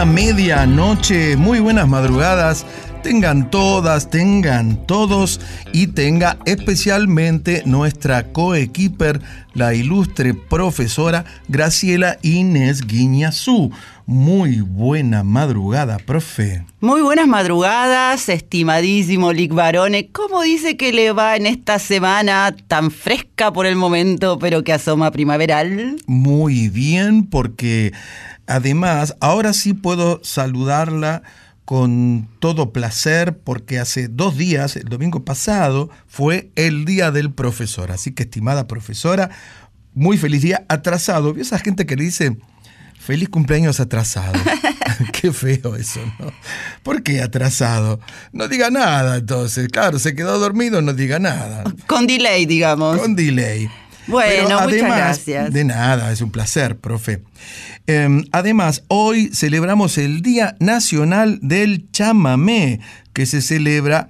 Buena medianoche, muy buenas madrugadas. Tengan todas, tengan todos y tenga especialmente nuestra coequiper, la ilustre profesora Graciela Inés Guiñazú. Muy buena madrugada, profe. Muy buenas madrugadas, estimadísimo Lick Barone. ¿Cómo dice que le va en esta semana tan fresca por el momento, pero que asoma primaveral? Muy bien, porque además ahora sí puedo saludarla con todo placer porque hace dos días, el domingo pasado, fue el Día del Profesor. Así que, estimada profesora, muy feliz día atrasado. ¿Vio esa gente que le dice feliz cumpleaños atrasado? Qué feo eso, ¿no? ¿Por qué atrasado? No diga nada entonces. Claro, se quedó dormido, no diga nada. Con delay, digamos. Con delay. Bueno, Pero muchas gracias. De nada, es un placer, profe. Eh, además, hoy celebramos el Día Nacional del Chamamé, que se celebra,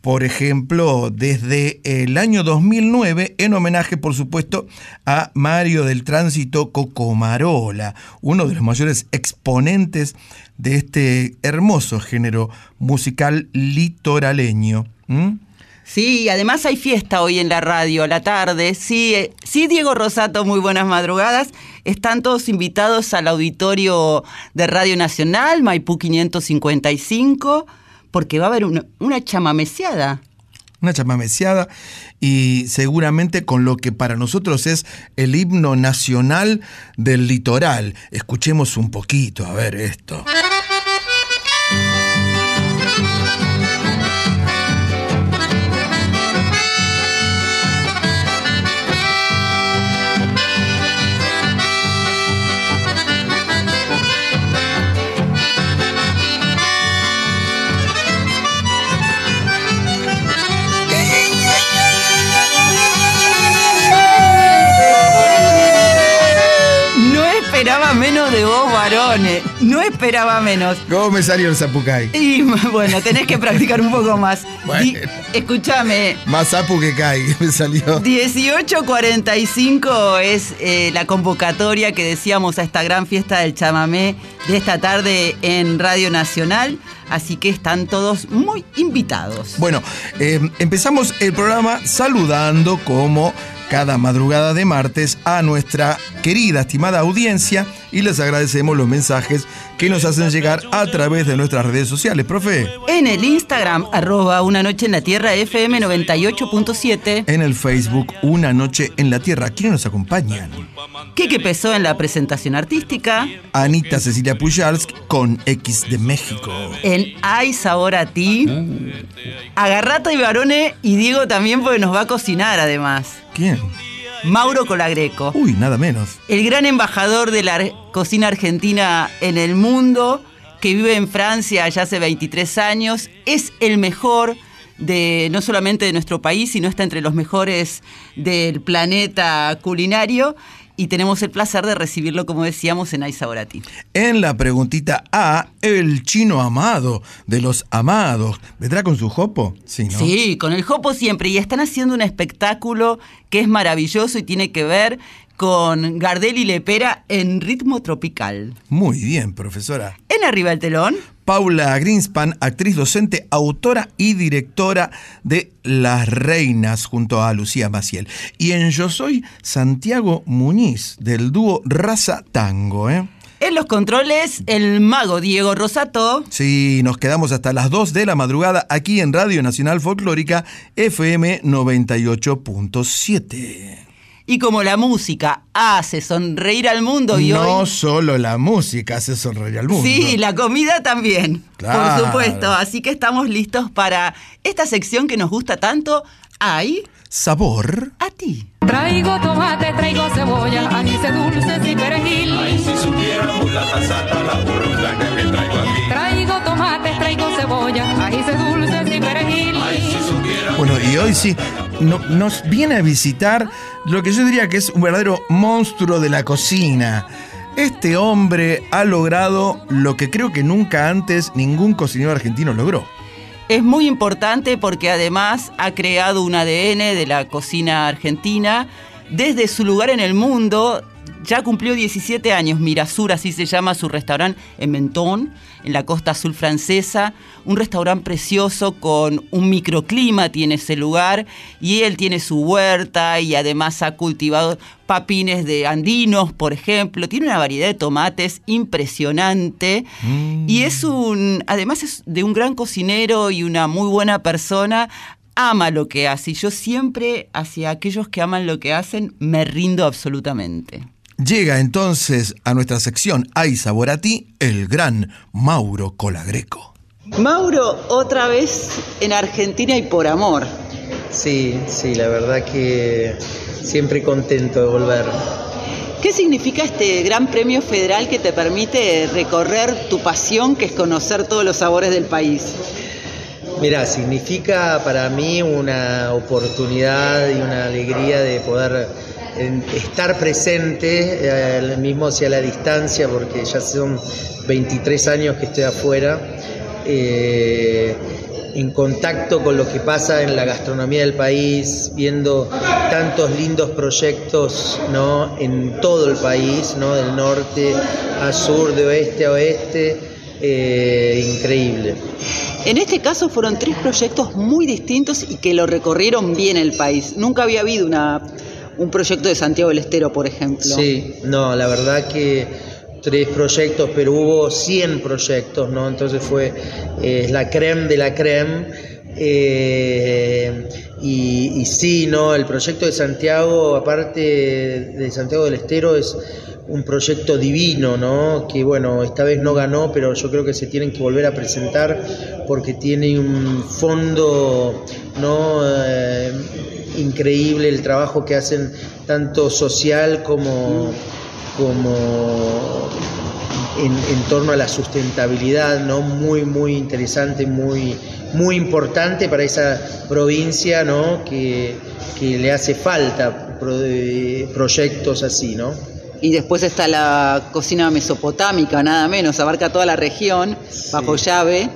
por ejemplo, desde el año 2009, en homenaje, por supuesto, a Mario del Tránsito Cocomarola, uno de los mayores exponentes de este hermoso género musical litoraleño. ¿Mm? Sí, además hay fiesta hoy en la radio a la tarde. Sí, eh, sí, Diego Rosato, muy buenas madrugadas. Están todos invitados al auditorio de Radio Nacional, Maipú 555, porque va a haber una, una chamameciada. una chamameciada y seguramente con lo que para nosotros es el himno nacional del litoral. Escuchemos un poquito, a ver esto. Menos de vos, varones. No esperaba menos. ¿Cómo me salió el zapucay? Y bueno, tenés que practicar un poco más. Bueno. Escúchame, Más sapu que cae, me salió. 18.45 es eh, la convocatoria que decíamos a esta gran fiesta del chamamé de esta tarde en Radio Nacional. Así que están todos muy invitados. Bueno, eh, empezamos el programa saludando como cada madrugada de martes a nuestra querida, estimada audiencia y les agradecemos los mensajes que nos hacen llegar a través de nuestras redes sociales, profe. En el Instagram, arroba Una Noche en la Tierra FM 98.7. En el Facebook, Una Noche en la Tierra. ¿Quiénes nos acompañan? Kike Pesó en la presentación artística. Anita Cecilia Pujalsk con X de México. En Hay Sabor a Ti. Agarrata y Barone y Diego también porque nos va a cocinar además. ¿Quién? Mauro Colagreco. Uy, nada menos. El gran embajador de la cocina argentina en el mundo, que vive en Francia ya hace 23 años, es el mejor de no solamente de nuestro país, sino está entre los mejores del planeta culinario y tenemos el placer de recibirlo, como decíamos, en Aizaborati. En la preguntita A, el chino amado de los amados. ¿Vendrá con su jopo? Sí, ¿no? Sí, con el jopo siempre. Y están haciendo un espectáculo que es maravilloso y tiene que ver con Gardel y Lepera en ritmo tropical. Muy bien, profesora. En Arriba el Telón. Paula Greenspan, actriz docente, autora y directora de Las Reinas junto a Lucía Maciel. Y en Yo Soy, Santiago Muñiz, del dúo Raza Tango. ¿eh? En los controles, el mago Diego Rosato. Sí, nos quedamos hasta las 2 de la madrugada aquí en Radio Nacional Folclórica FM 98.7. Y como la música hace sonreír al mundo y no solo la música hace sonreír al mundo. Sí, la comida también, por supuesto. Así que estamos listos para esta sección que nos gusta tanto. Hay sabor a ti. Traigo tomate, traigo cebolla, anís dulces y perejil. Ay, si supiéramos la casata, la que me traigo aquí. Traigo tomate, traigo cebolla, anís dulces y perejil. Bueno, y hoy sí, nos viene a visitar lo que yo diría que es un verdadero monstruo de la cocina. Este hombre ha logrado lo que creo que nunca antes ningún cocinero argentino logró. Es muy importante porque además ha creado un ADN de la cocina argentina desde su lugar en el mundo, ya cumplió 17 años, Mirasur, así se llama su restaurante en Mentón, en la costa azul francesa. Un restaurante precioso con un microclima tiene ese lugar y él tiene su huerta y además ha cultivado papines de andinos, por ejemplo. Tiene una variedad de tomates impresionante mm. y es un, además es de un gran cocinero y una muy buena persona ama lo que hace y yo siempre hacia aquellos que aman lo que hacen me rindo absolutamente. Llega entonces a nuestra sección Hay sabor a ti, el gran Mauro Colagreco. Mauro, otra vez en Argentina y por amor. Sí, sí, la verdad que siempre contento de volver. ¿Qué significa este gran premio federal que te permite recorrer tu pasión, que es conocer todos los sabores del país? Mira, significa para mí una oportunidad y una alegría de poder estar presente, eh, mismo hacia la distancia, porque ya son 23 años que estoy afuera, eh, en contacto con lo que pasa en la gastronomía del país, viendo tantos lindos proyectos ¿no? en todo el país, ¿no? del norte a sur, de oeste a oeste, eh, increíble. En este caso fueron tres proyectos muy distintos y que lo recorrieron bien el país. Nunca había habido una un proyecto de Santiago del Estero, por ejemplo. Sí, no, la verdad que tres proyectos, pero hubo 100 proyectos, ¿no? Entonces fue eh, la creme de la creme. Eh, y, sí, ¿no? El proyecto de Santiago, aparte de Santiago del Estero, es un proyecto divino, ¿no? Que bueno, esta vez no ganó, pero yo creo que se tienen que volver a presentar porque tiene un fondo, ¿no? Eh, increíble el trabajo que hacen tanto social como, como en, torno a la sustentabilidad, ¿no? Muy, muy interesante, muy, muy importante para esa provincia, ¿no? Que, que le hace falta proyectos así, ¿no? Y después está la cocina mesopotámica, nada menos, abarca toda la región, bajo llave,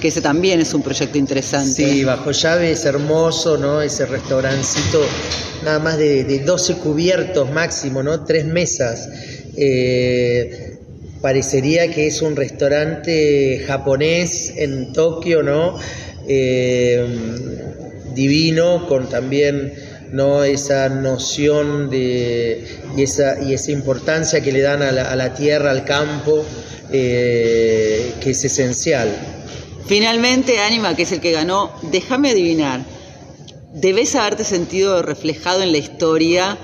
que ese también es un proyecto interesante. Sí, bajo llave es hermoso, ¿no? Ese restaurancito, nada más de, 12 cubiertos máximo, ¿no? Tres mesas. Eh, parecería que es un restaurante japonés en Tokio, ¿no? Eh, divino, con también ¿no? esa noción de, y, esa, y esa importancia que le dan a la, a la tierra, al campo, eh, que es esencial. Finalmente, Ánima, que es el que ganó, déjame adivinar, debes haberte sentido reflejado en la historia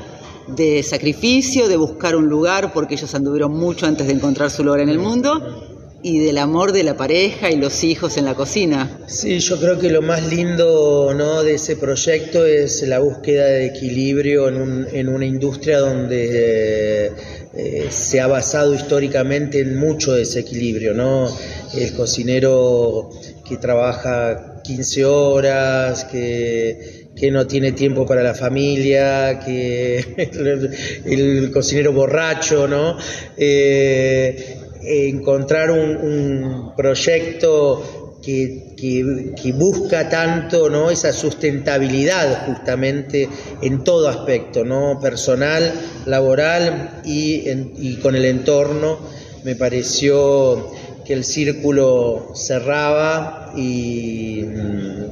de sacrificio, de buscar un lugar, porque ellos anduvieron mucho antes de encontrar su lugar en el mundo, y del amor de la pareja y los hijos en la cocina. Sí, yo creo que lo más lindo ¿no? de ese proyecto es la búsqueda de equilibrio en, un- en una industria donde eh, se ha basado históricamente en mucho desequilibrio, ¿no? El cocinero que trabaja 15 horas, que, que no tiene tiempo para la familia, que el, cocinero borracho, ¿no? Eh, encontrar un, proyecto que, que- busca tanto ¿no? esa sustentabilidad justamente en todo aspecto, ¿no? personal, laboral y con el entorno. Me pareció que el círculo cerraba y, mm,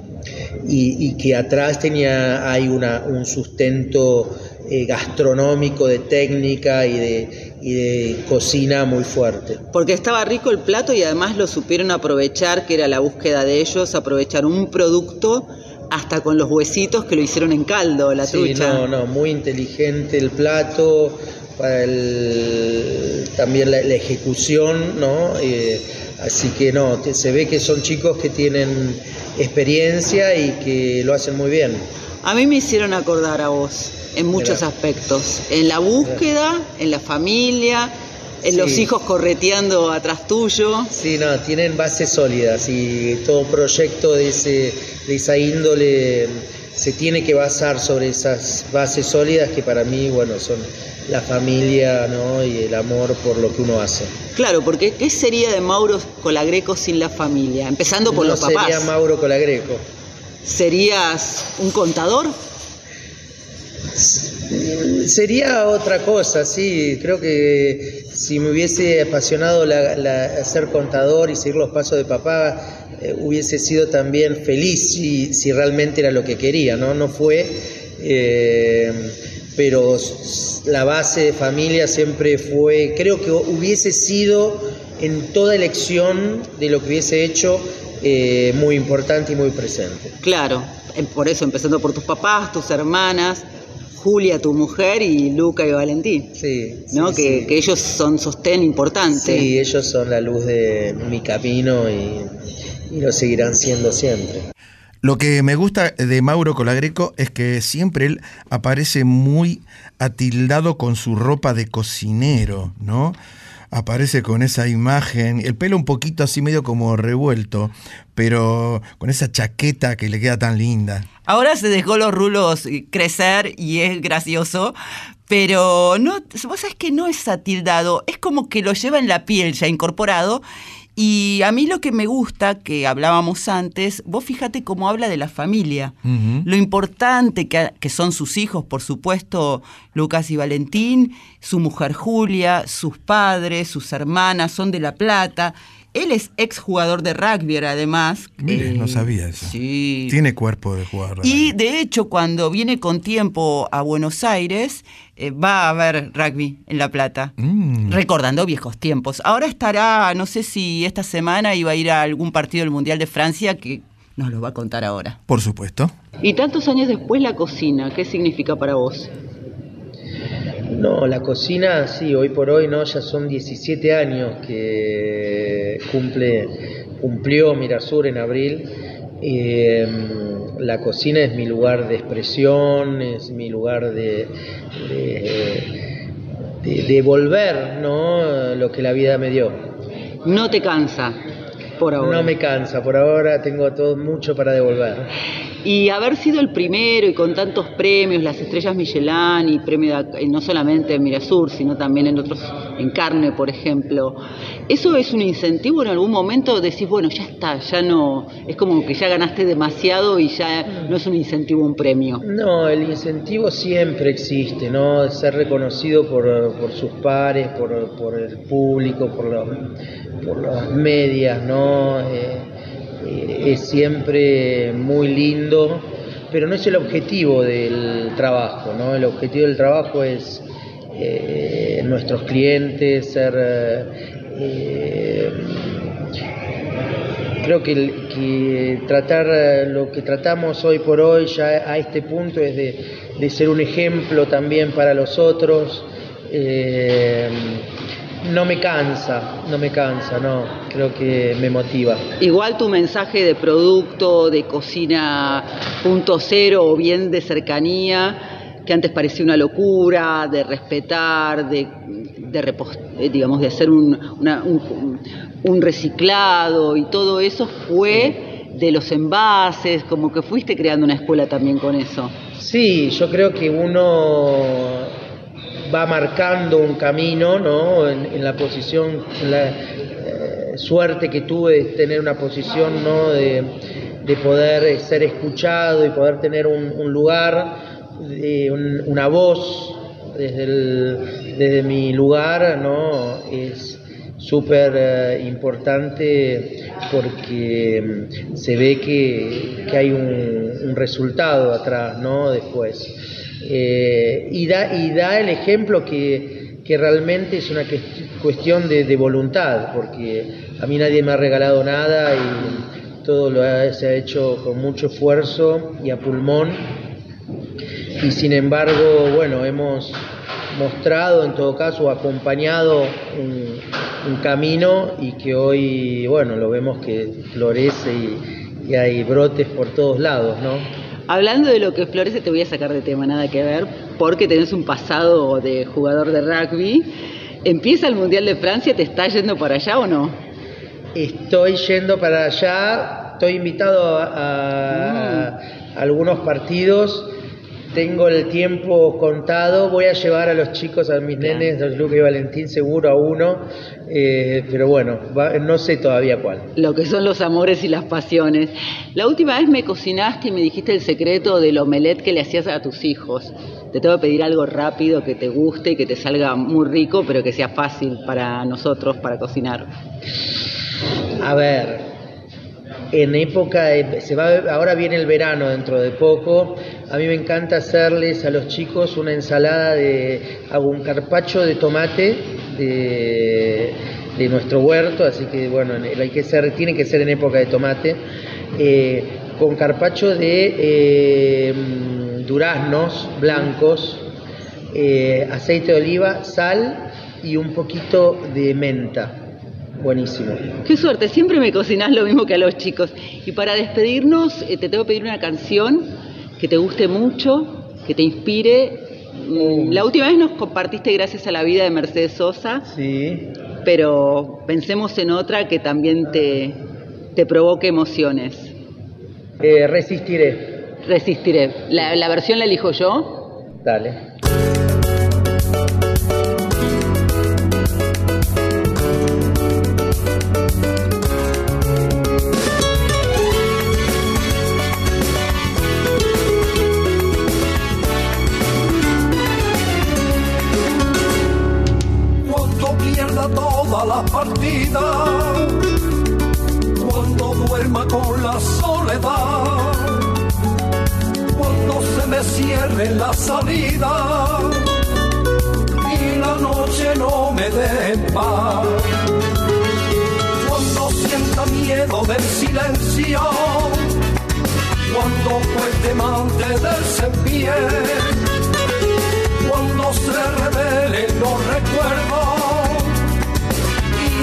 y- y que atrás tenía hay una, un sustento eh, gastronómico, de técnica y de, y de cocina muy fuerte. Porque estaba rico el plato y además lo supieron aprovechar, que era la búsqueda de ellos, aprovechar un producto hasta con los huesitos que lo hicieron en caldo, la Sí, trucha. no, no, muy inteligente el plato, para el, también la, la ejecución, ¿no? Eh, así que no, se ve que son chicos que tienen experiencia y que lo hacen muy bien. A mí me hicieron acordar a vos en muchos aspectos, en la búsqueda, en la familia, en Sí. los hijos correteando atrás tuyo. Sí, no, tienen bases sólidas y todo proyecto de, ese, de esa índole se tiene que basar sobre esas bases sólidas que para mí, bueno, son la familia ¿no? y el amor por lo que uno hace. Claro, porque ¿qué sería de Mauro Colagreco sin la familia? Empezando por no los papás. sería Mauro Colagreco. ¿Serías un contador? Sería otra cosa, sí. Creo que si me hubiese apasionado la, ser contador y seguir los pasos de papá, eh, hubiese sido también feliz si, si realmente era lo que quería, ¿no? No fue. eh, pero la base de familia siempre fue, creo que hubiese sido en toda elección de lo que hubiese hecho eh, muy importante y muy presente. Claro, eh, por eso empezando por tus papás, tus hermanas, Julia, tu mujer y Luca y Valentín, Sí, ¿no? sí, que, sí. que ellos son sostén importante. Sí, ellos son la luz de mi camino y, y lo seguirán siendo siempre. Lo que me gusta de Mauro Colagreco es que siempre él aparece muy atildado con su ropa de cocinero, ¿no? Aparece con esa imagen, el pelo un poquito así medio como revuelto, pero con esa chaqueta que le queda tan linda. Ahora se dejó los rulos eh, crecer y es gracioso, pero no, vos sabés que no es atildado, es como que lo lleva en la piel ya incorporado. Y a mí lo que me gusta, que hablábamos antes, vos fíjate cómo habla de la familia, lo importante que, que son sus hijos, por supuesto, Lucas y Valentín, su mujer Julia, sus padres, sus hermanas, son de La Plata. Él es exjugador de rugby, además. Mire, Eh, no sabía eso. Sí. Tiene cuerpo de jugador. de Y rugby. de hecho, cuando viene con tiempo a Buenos Aires, eh, va a ver rugby en La Plata, Mm. recordando viejos tiempos. Ahora estará, no sé si esta semana iba a ir a algún partido del Mundial de Francia que nos lo va a contar ahora. Por supuesto. Y tantos años después la cocina, ¿qué significa para vos? No, la cocina, sí, hoy por hoy no, ya son 17 años que cumple, cumplió Mirasur en abril. Eh, la cocina es mi lugar de expresión, es mi lugar de, de, de- de devolver ¿no? lo que la vida me dio. No te cansa, por ahora. No me cansa, por ahora tengo todo mucho para devolver. Y haber sido el primero y con tantos premios, las estrellas Michelin y premio de- no solamente en Mirasur, sino también en otros, en carne, por ejemplo, ¿eso es un incentivo en algún momento? Decís, bueno, ya está, ya no, es como que ya ganaste demasiado y ya no es un incentivo un premio. No, el incentivo siempre existe, ¿no? Ser reconocido por, por sus pares, por, por el público, por, los, por las medias, ¿no? Eh, es siempre muy lindo pero no es el objetivo del trabajo, ¿no? El objetivo del trabajo es eh, nuestros clientes, ser... eh, creo que, tratar eh, lo que tratamos hoy por hoy ya a este punto es de, de ser un ejemplo también para los otros. Eh, no me cansa, no me cansa, no, creo que me motiva. Igual tu mensaje de producto, de cocina punto cero o bien de cercanía, que antes parecía una locura, de respetar, de, de eh, digamos, de hacer un, una- un- un reciclado y todo eso fue de los envases, como que fuiste creando una escuela también con eso. Sí, yo creo que uno va marcando un camino, ¿no? En, la posición, la eh, suerte que tuve de tener una posición, ¿no? De, de poder eh, ser escuchado y poder tener un, lugar, un- una voz desde, mi lugar, ¿no? Es súper eh, importante porque mm, se ve que, que hay un, un resultado atrás, ¿no? Después. Eh, y, da, y da el ejemplo que, que realmente es una cuest- cuestión de, voluntad, porque a mí nadie me ha regalado nada y todo lo se ha hecho con mucho esfuerzo y a pulmón. Y sin embargo, bueno, hemos mostrado en todo caso, acompañado un, camino y que hoy, bueno, lo vemos que florece y hay brotes por todos lados, ¿no? Hablando de lo que florece, te voy a sacar de tema, nada que ver, porque tenés un pasado de jugador de rugby. Empieza el Mundial de Francia, ¿te está yendo para allá o no? Estoy yendo para allá, estoy invitado a, a- a algunos partidos, tengo el tiempo contado, voy a llevar a los chicos, a mis nenes, a Luca y Valentín, seguro a uno, eh, pero bueno, va- no sé todavía cuál. Lo que son los amores y las pasiones. La última vez me cocinaste y me dijiste el secreto del omelette que le hacías a tus hijos. Te tengo que pedir algo rápido, que te guste y que te salga muy rico, pero que sea fácil para nosotros, para cocinar. A ver, en época, de- se va, ahora viene el verano dentro de poco, a mí me encanta hacerles a los chicos una ensalada de, hago un carpacho de tomate de, nuestro huerto, así que bueno, en- hay que ser, tiene que ser en época de tomate, eh, con carpacho de eh, duraznos blancos, eh, aceite de oliva, sal y un poquito de menta. Buenísimo. Qué suerte, siempre me cocinás lo mismo que a los chicos. Y para despedirnos, eh, te tengo que pedir una canción que te guste mucho, que te inspire. Mm, La última vez nos compartiste Gracias a la vida de Mercedes Sosa, Sí. pero pensemos en otra que también te, te provoque emociones. Eh, resistiré. Resistiré. ¿La, la versión la elijo yo? Dale. La partida, cuando duerma con la soledad, cuando se me cierre la salida. Y la noche no me dé paz, cuando sienta miedo del silencio, cuando fuerte mantenerse en pie. Cuando se revelen los recuerdos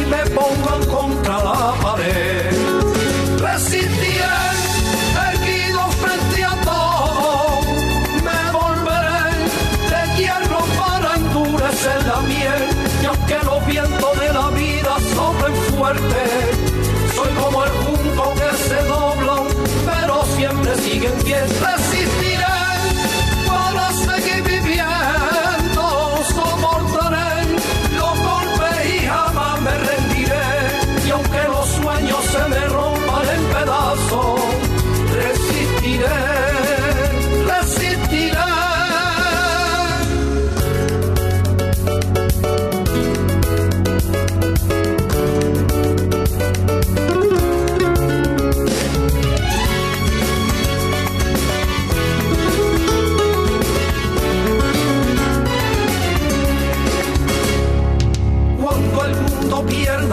me pongan contra la pared. Resistiré, erguido frente a todo, me volveré de hierro para endurecer la miel. Y aunque los vientos de la vida soplen fuerte, soy como el junco que se dobla, pero siempre sigue en pie.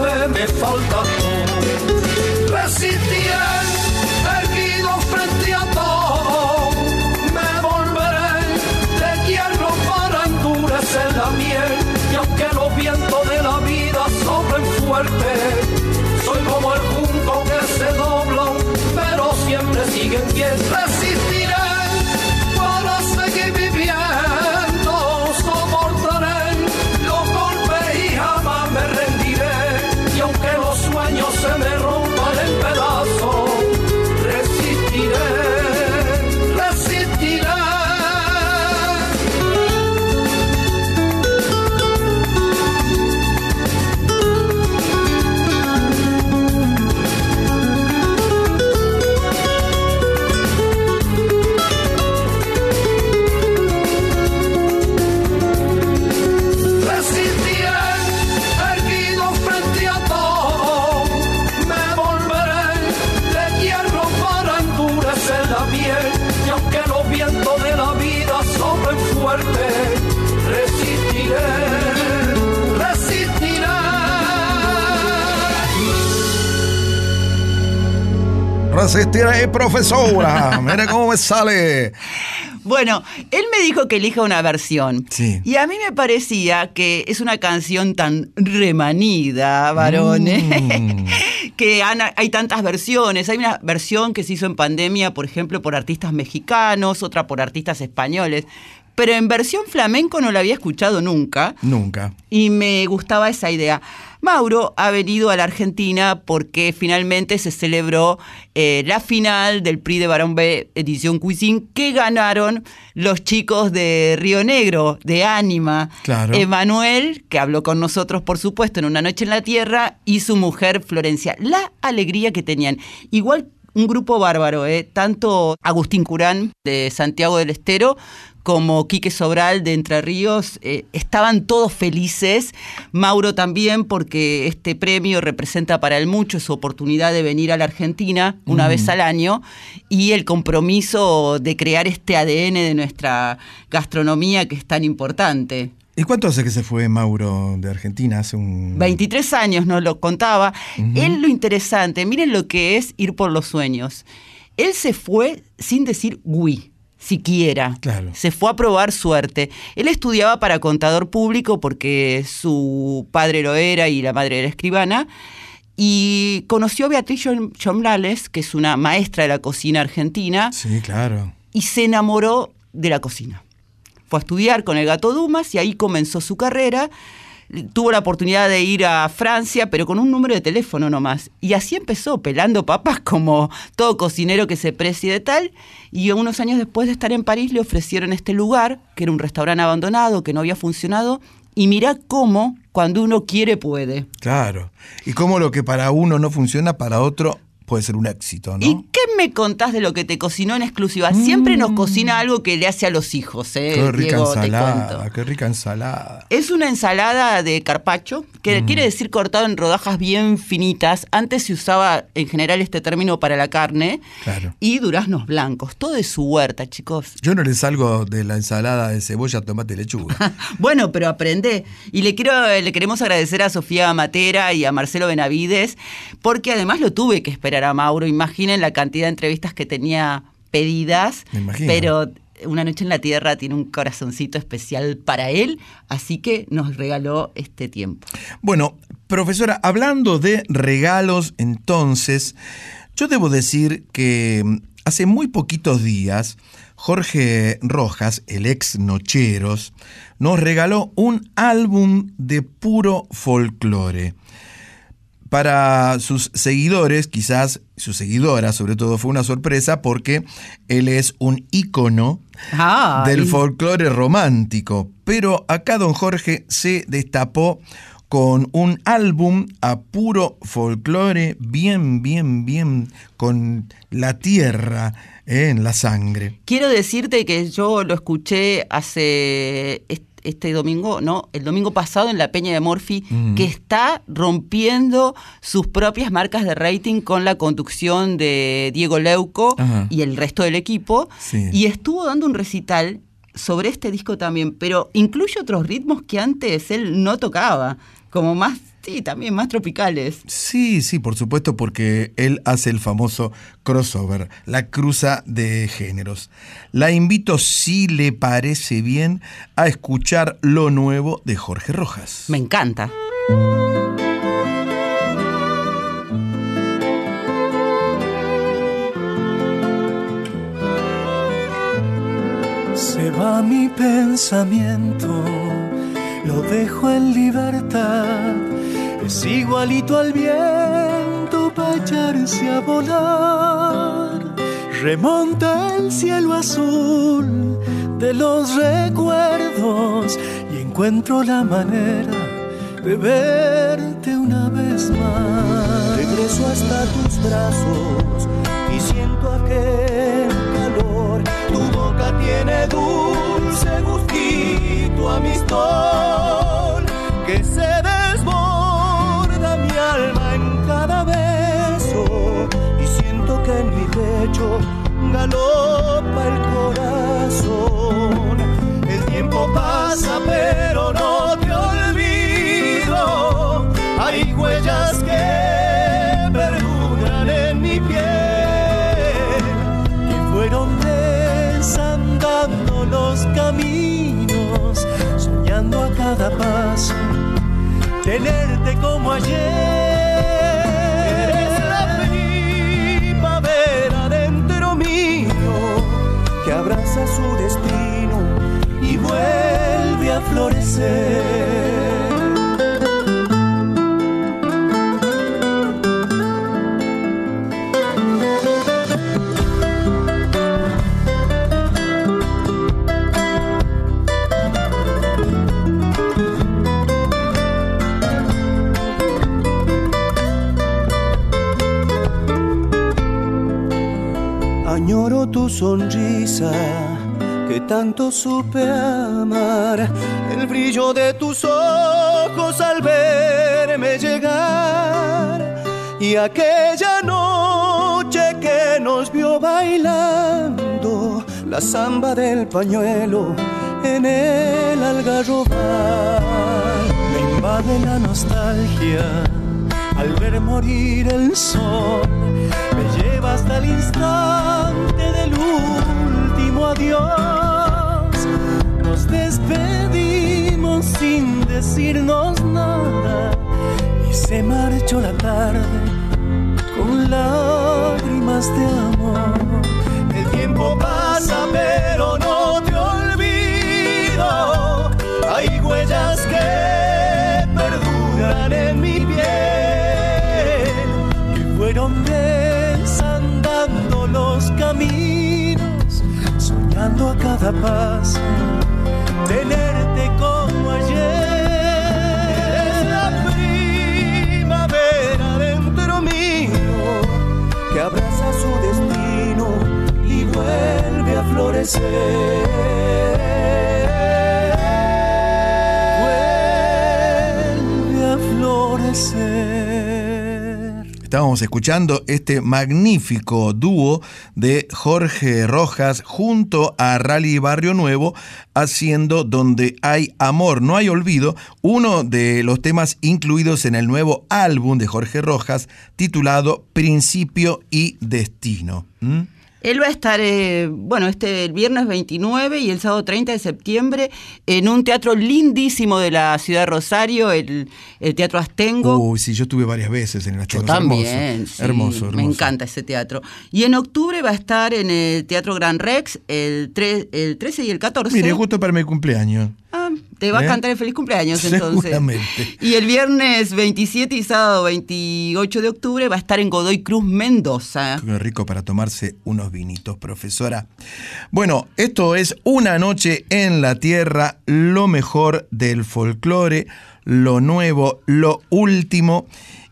vez me falta. Tú, resistiré erguido frente a todo, me volveré de hierro para endurecer la miel. Y aunque los vientos de la vida soplen fuerte, soy como el junco que se dobla, pero siempre sigue en pie, Resistiré, profesora. Mire cómo me sale. Bueno, él me dijo que elija una versión. Sí. Y a mí me parecía que es una canción tan remanida, varones, que han- hay tantas versiones. Hay una versión que se hizo en pandemia, por ejemplo, por artistas mexicanos, otra por artistas españoles. Pero en versión flamenco no la había escuchado nunca Nunca. y me gustaba esa idea. Mauro ha venido a la Argentina porque finalmente se celebró eh, la final del Prix de Barón B edición Cuisine que ganaron los chicos de Río Negro, de Ánima. Claro. Emanuel, que habló con nosotros, por supuesto, en Una Noche en la Tierra, y su mujer Florencia. La alegría que tenían. Igual un grupo bárbaro, ¿eh? tanto Agustín Curán de Santiago del Estero como Quique Sobral de Entre Ríos, eh, estaban todos felices. Mauro también, porque este premio representa para él mucho su oportunidad de venir a la Argentina una vez al año y el compromiso de crear este ADN de nuestra gastronomía que es tan importante. ¿Y cuánto hace que se fue Mauro de Argentina? Hace un... 23 años nos lo contaba. Él lo interesante, miren lo que es ir por los sueños. Él se fue sin decir oui, siquiera. Claro. Se fue a probar suerte. Él estudiaba para contador público porque su padre lo era y la madre era escribana. Y conoció a Beatriz Chom- Chomlales, que es una maestra de la cocina argentina, Sí, claro. y se enamoró de la cocina. Fue a estudiar con el gato Dumas y ahí comenzó su carrera. Tuvo la oportunidad de ir a Francia, pero con un número de teléfono nomás. Y así empezó, pelando papas como todo cocinero que se precie de tal. Y unos años después de estar en París le ofrecieron este lugar, que era un restaurante abandonado, que no había funcionado. Y mirá cómo, cuando uno quiere, puede. Claro. Y cómo lo que para uno no funciona, para otro puede ser un éxito, ¿no? ¿Y qué me contás de lo que te cocinó en exclusiva? Siempre nos cocina algo que le hace a los hijos, ¿eh? Mm. Qué rica Diego, ensalada, qué rica ensalada. Es una ensalada de carpacho, que Mm. quiere decir cortado en rodajas bien finitas. Antes se usaba en general este término para la carne. Claro. Y duraznos blancos. Todo de su huerta, chicos. Yo no le salgo de la ensalada de cebolla, tomate y lechuga. Bueno, pero aprende. Y le quiero, le queremos agradecer a Sofía Matera y a Marcelo Benavides, porque además lo tuve que esperar a Mauro. Imaginen la cantidad de entrevistas que tenía pedidas. Pero Una Noche en la Tierra tiene un corazoncito especial para él, así que nos regaló este tiempo. Bueno, profesora, hablando de regalos, entonces, yo debo decir que mm, hace muy poquitos días, Jorge Rojas, el ex Nocheros, nos regaló un álbum de puro folclore. Para sus seguidores, quizás sus seguidoras sobre todo, fue una sorpresa porque él es un ícono del folclore romántico. Pero acá don Jorge se destapó con un álbum a puro folclore, bien, bien, bien, con la tierra eh, en la sangre. Quiero decirte que yo lo escuché hace este domingo, no, el domingo pasado en la Peña de Morphy, Mm. que está rompiendo sus propias marcas de rating con la conducción de Diego Leuco Ajá. y el resto del equipo. Sí. Y estuvo dando un recital sobre este disco también, pero incluye otros ritmos que antes él no tocaba, como más, sí, también más tropicales. Sí, sí, por supuesto, porque él hace el famoso crossover, la cruza de géneros. La invito, si le parece bien, a escuchar lo nuevo de Jorge Rojas. Me encanta. Se va mi pensamiento, lo dejo en libertad. Es igualito al viento para echarse a volar. Remonta el cielo azul de los recuerdos y encuentro la manera de verte una vez más. Regreso hasta tus brazos y siento aquel tiene dulce gustito amistol que se desborda mi alma en cada beso y siento que en mi pecho galopa el corazón. El tiempo pasa pero no cada tenerte como ayer. Eres la primavera dentro mío, que abraza su destino y vuelve a florecer. Sonrisa que tanto supe amar, el brillo de tus ojos al verme llegar y aquella noche que nos vio bailando la samba del pañuelo en el algarrobal. Me invade la nostalgia al ver morir el sol, me lleva hasta el instante adiós. Nos despedimos sin decirnos nada y se marchó la tarde con lágrimas de amor. El tiempo pasa pero no te olvido. Hay huellas que perduran en mi piel a cada paso, tenerte como ayer. Es la primavera dentro mío que abraza su destino y vuelve a florecer. Vuelve a florecer. Estábamos escuchando este magnífico dúo de Jorge Rojas junto a Rally Barrio Nuevo haciendo Donde hay amor, no hay olvido, uno de los temas incluidos en el nuevo álbum de Jorge Rojas titulado Principio y Destino. ¿Mm? Él va a estar, eh, bueno, este el viernes 29 y el sábado 30 de septiembre en un teatro lindísimo de la ciudad de Rosario, el, el Teatro Astengo. Uy, sí, yo estuve varias veces en el Yo Astengo. también, hermoso, sí, hermoso, hermoso. me encanta ese teatro. Y en octubre va a estar en el Teatro Gran Rex el, tre- el 13 y el 14. Mire, justo para mi cumpleaños. Ah, te va ¿Eh? a cantar el feliz cumpleaños entonces. Y el viernes 27 y sábado 28 de octubre va a estar en Godoy Cruz, Mendoza. Qué rico para tomarse unos vinitos, profesora. Bueno, esto es Una noche en la tierra, lo mejor del folclore, lo nuevo, lo último.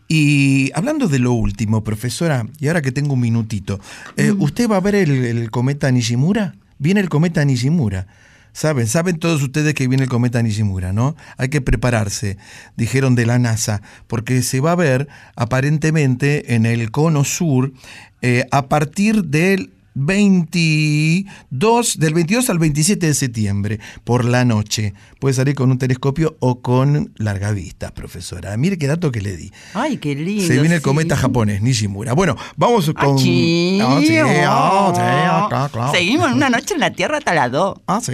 Y hablando de lo último, profesora, y ahora que tengo un minutito, eh, ¿usted va a ver el, el cometa Nishimura? Viene el cometa Nishimura. Saben, saben todos ustedes que viene el cometa Nishimura, ¿no? Hay que prepararse, dijeron de la NASA, porque se va a ver aparentemente en el cono sur eh, a partir del 22, del 22 al 27 de septiembre, por la noche. Puede salir con un telescopio o con larga vista, profesora. Mire qué dato que le di. Ay, qué lindo. Se viene el sí. cometa japonés, Nishimura. Bueno, vamos con... Achí, Ah, sí, ah, oh. sí, ah, claro, claro. Seguimos en una noche en la Tierra hasta las dos. Ah, sí.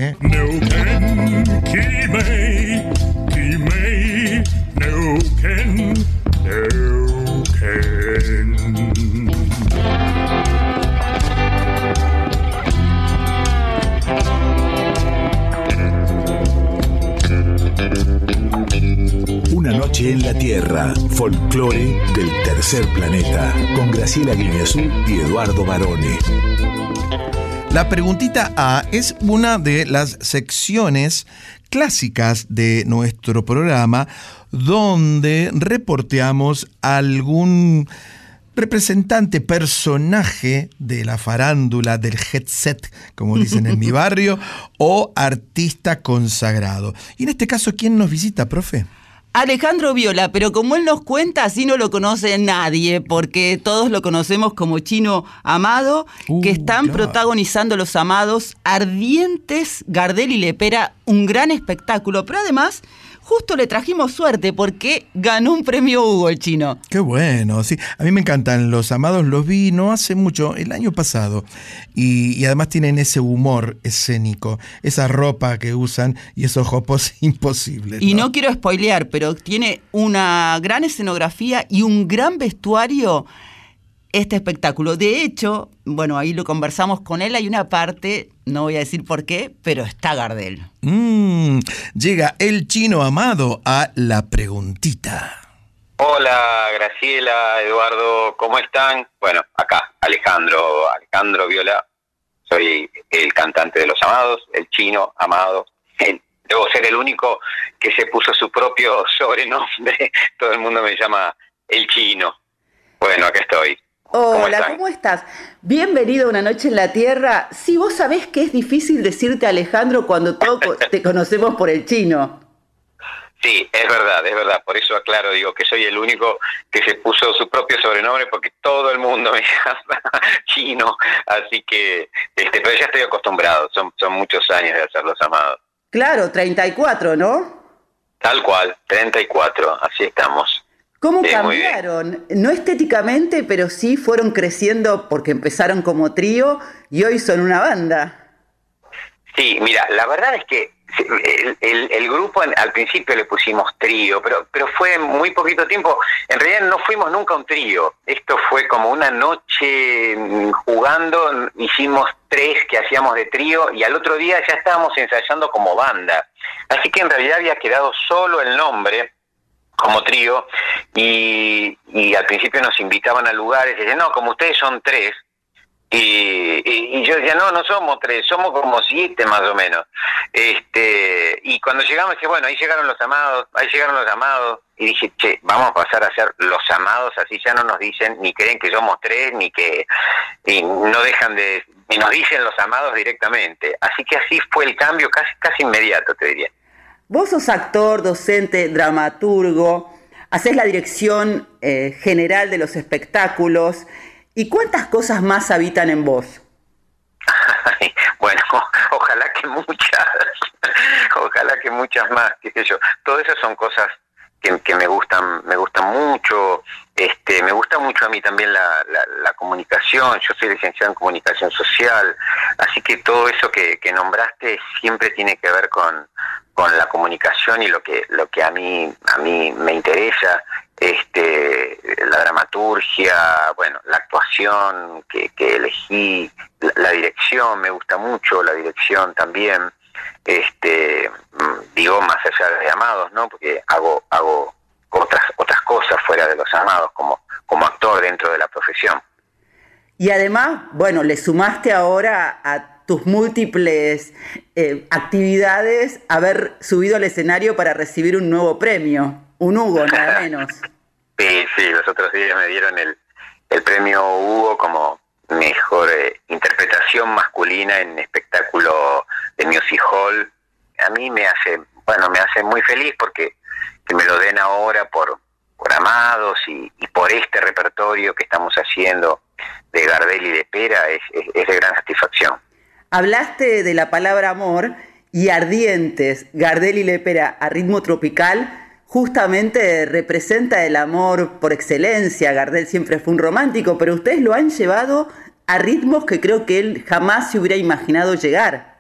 Una noche en la Tierra, folclore del tercer planeta, con Graciela Guineazú y Eduardo Barone. La preguntita A es una de las secciones clásicas de nuestro programa donde reporteamos algún representante, personaje de la farándula, del headset, como dicen en mi barrio, o artista consagrado. Y en este caso, ¿quién nos visita, profe? Alejandro Viola, pero como él nos cuenta, así no lo conoce nadie, porque todos lo conocemos como Chino Amado, que Uh, están claro. protagonizando Los Amados, Ardientes, Gardel y Lepera, un gran espectáculo, pero además justo le trajimos suerte porque ganó un premio Hugo el Chino. Qué bueno, sí. A mí me encantan los amados, los vi no hace mucho, el año pasado. Y, y además tienen ese humor escénico, esa ropa que usan y esos jopos imposibles. Y no quiero spoilear, pero tiene una gran escenografía y un gran vestuario este espectáculo. De hecho, bueno, ahí lo conversamos con él, hay una parte, no voy a decir por qué, pero está Gardel. Mm, llega el chino amado a la preguntita. Hola Graciela, Eduardo, ¿cómo están? Bueno, acá Alejandro, Alejandro Viola, soy el cantante de Los Amados, el chino amado. El- debo ser el único que se puso su propio sobrenombre, todo el mundo me llama el chino. Bueno, acá estoy. Hola? ¿cómo estás? Bienvenido a Una Noche en la Tierra. Si vos sabés que es difícil decirte Alejandro cuando todos te conocemos por el chino. Sí, es verdad, es verdad. Por eso aclaro, digo que soy el único que se puso su propio sobrenombre porque todo el mundo me llama chino. Así que, este, pero ya estoy acostumbrado. Son, son muchos años de hacer los amados. Claro, 34, ¿no? Tal cual, 34, así estamos. ¿Cómo Sí, cambiaron? No estéticamente, pero sí fueron creciendo porque empezaron como trío y hoy son una banda. Sí, mira, la verdad es que el, el- el grupo al principio le pusimos trío, pero, pero fue muy poquito tiempo. En realidad no fuimos nunca un trío. Esto fue como una noche mm, jugando, hicimos tres que hacíamos de trío y al otro día ya estábamos ensayando como banda. Así que en realidad había quedado solo el nombre como trío y, y al principio nos invitaban a lugares y decían, no, como ustedes son tres, y, y- y yo decía, no, no somos tres, somos como siete más o menos. Este, y cuando llegamos, dije, bueno, ahí llegaron los amados, ahí llegaron los amados. Y dije, che, vamos a pasar a ser los amados, así ya no nos dicen, ni creen que somos tres, ni que y no dejan de, y nos dicen los amados directamente. Así que así fue el cambio casi, casi inmediato, te diría. Vos sos actor, docente, dramaturgo, haces la dirección eh, general de los espectáculos. ¿Y cuántas cosas más habitan en vos? Bueno, ojalá que muchas, ojalá que muchas más, qué sé yo. Todo eso son cosas que, que me gustan, me gustan mucho. Este, me gusta mucho a mí también la, la, la comunicación. Yo soy licenciado en comunicación social, así que todo eso que, que nombraste siempre tiene que ver con, con la comunicación y lo que lo que a mí a mí me interesa este la dramaturgia bueno la actuación que, que elegí la, dirección me gusta mucho la dirección también este mm, digo más allá de amados no porque hago hago otras otras cosas fuera de los amados como como actor dentro de la profesión. Y además, bueno, le sumaste ahora a tus múltiples eh, actividades, haber subido al escenario para recibir un nuevo premio, un Hugo, nada menos. Sí, sí, los otros días me dieron el, el premio Hugo como mejor eh, interpretación masculina en espectáculo de Music Hall. A mí me hace, bueno, me hace muy feliz porque que me lo den ahora por, por Amados y, y por este repertorio que estamos haciendo de Gardel y de Pera es, es- es de gran satisfacción. Hablaste de la palabra amor y ardientes, Gardel y Lepera a ritmo tropical, justamente representa el amor por excelencia. Gardel siempre fue un romántico, pero ustedes lo han llevado a ritmos que creo que él jamás se hubiera imaginado llegar.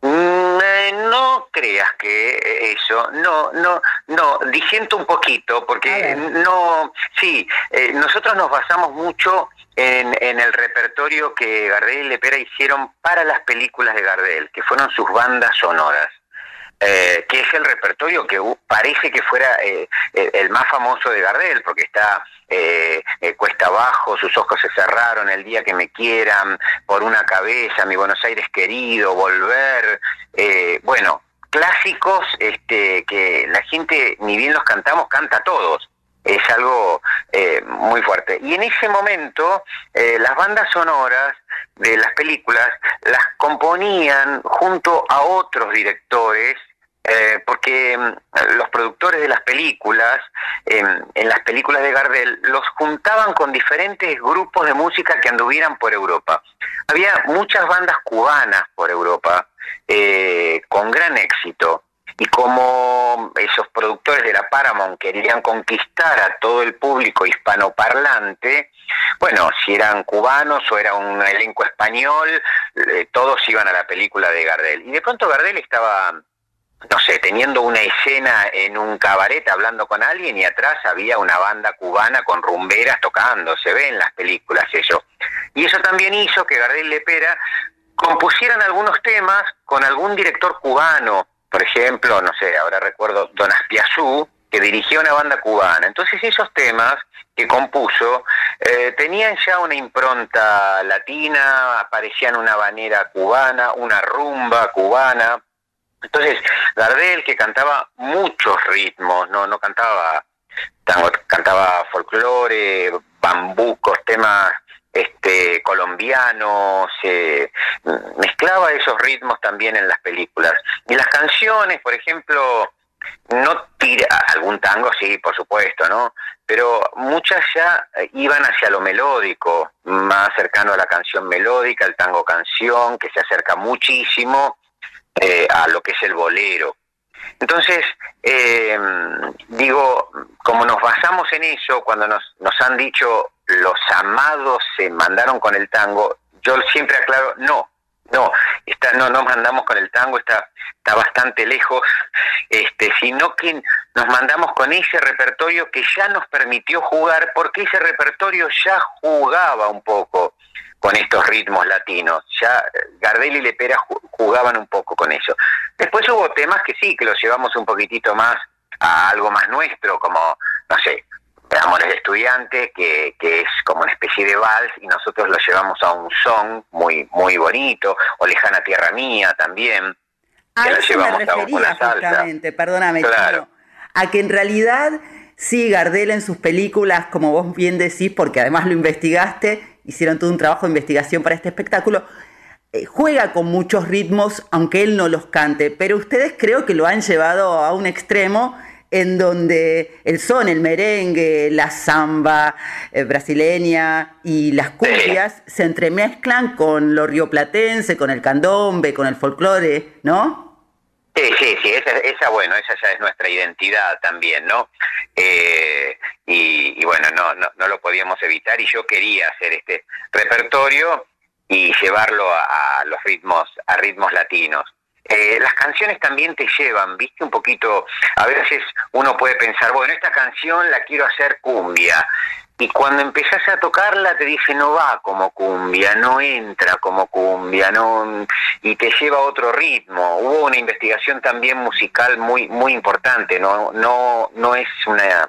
Mm, eh, no creas que eh, eso, no, no, no, disiento un poquito, porque no, sí, eh, nosotros nos basamos mucho en, en el repertorio que Gardel y Lepera hicieron para las películas de Gardel, que fueron sus bandas sonoras. eh, que es el repertorio que parece que fuera eh, el, el más famoso de Gardel, porque está eh, eh, Cuesta Abajo, Sus ojos se cerraron, El día que me quieran, Por una cabeza, Mi Buenos Aires querido, Volver, eh, bueno, clásicos este, que la gente, ni bien los cantamos, canta todos. Es algo eh, muy fuerte. Y en ese momento, eh, las bandas sonoras de las películas las componían junto a otros directores eh, porque mm, los productores de las películas, em, en las películas de Gardel, los juntaban con diferentes grupos de música que anduvieran por Europa. Había muchas bandas cubanas por Europa, eh, con gran éxito. Y como esos productores de la Paramount querían conquistar a todo el público hispanoparlante, bueno, si eran cubanos o era un elenco español, eh, todos iban a la película de Gardel. Y de pronto Gardel estaba no sé, teniendo una escena en un cabaret hablando con alguien y atrás había una banda cubana con rumberas tocando, se ve en las películas eso. Y eso también hizo que Gardel Lepera compusieran algunos temas con algún director cubano, por ejemplo, no sé, ahora recuerdo Don Aspiazú, que dirigía una banda cubana. Entonces esos temas que compuso eh, tenían ya una impronta latina, aparecían una banera cubana, una rumba cubana. Entonces, Gardel, que cantaba muchos ritmos, no, no cantaba tango, cantaba folclore, bambucos, temas este, colombianos, mezclaba esos ritmos también en las películas. Y las canciones, por ejemplo, no tira algún tango, sí, por supuesto, ¿no? Pero muchas ya eh, iban hacia lo melódico, más cercano a la canción melódica, el tango canción, que se acerca muchísimo eh, a lo que es el bolero. Entonces, eh, digo, como nos basamos en eso, cuando nos, nos han dicho los amados se mandaron con el tango, yo siempre aclaro, no, no, está, no nos mandamos con el tango, está, está bastante lejos, este, sino que nos mandamos con ese repertorio que ya nos permitió jugar, porque ese repertorio ya jugaba un poco con estos ritmos latinos. Ya Gardel y Lepera ju- jugaban un poco con eso. Después hubo temas que sí, que los llevamos un poquitito más a algo más nuestro, como, no sé, Amores de Estudiante, que, que es como una especie de vals, y nosotros lo llevamos a un son muy, muy bonito, o Lejana Tierra Mía también, A que eso me refería justamente, perdóname, Claro. A que en realidad sí, Gardel en sus películas, como vos bien decís, porque además lo investigaste, hicieron todo un trabajo de investigación para este espectáculo, eh, juega con muchos ritmos, aunque él no los cante, pero ustedes creo que lo han llevado a un extremo en donde el son, el merengue, la samba eh, brasileña y las cumbias se entremezclan con lo rioplatense, con el candombe, con el folclore, ¿no? Sí, sí, sí, esa, esa, bueno, esa ya es nuestra identidad también, ¿no? Eh, y, y bueno, no, no, no lo podíamos evitar y yo quería hacer este repertorio y llevarlo a, a los ritmos, a ritmos latinos. Eh, las canciones también te llevan, viste, un poquito, a veces uno puede pensar, bueno, esta canción la quiero hacer cumbia, y cuando empezás a tocarla te dice no va como cumbia, no entra como cumbia, no y te lleva a otro ritmo. Hubo una investigación también musical muy muy importante, no no no es una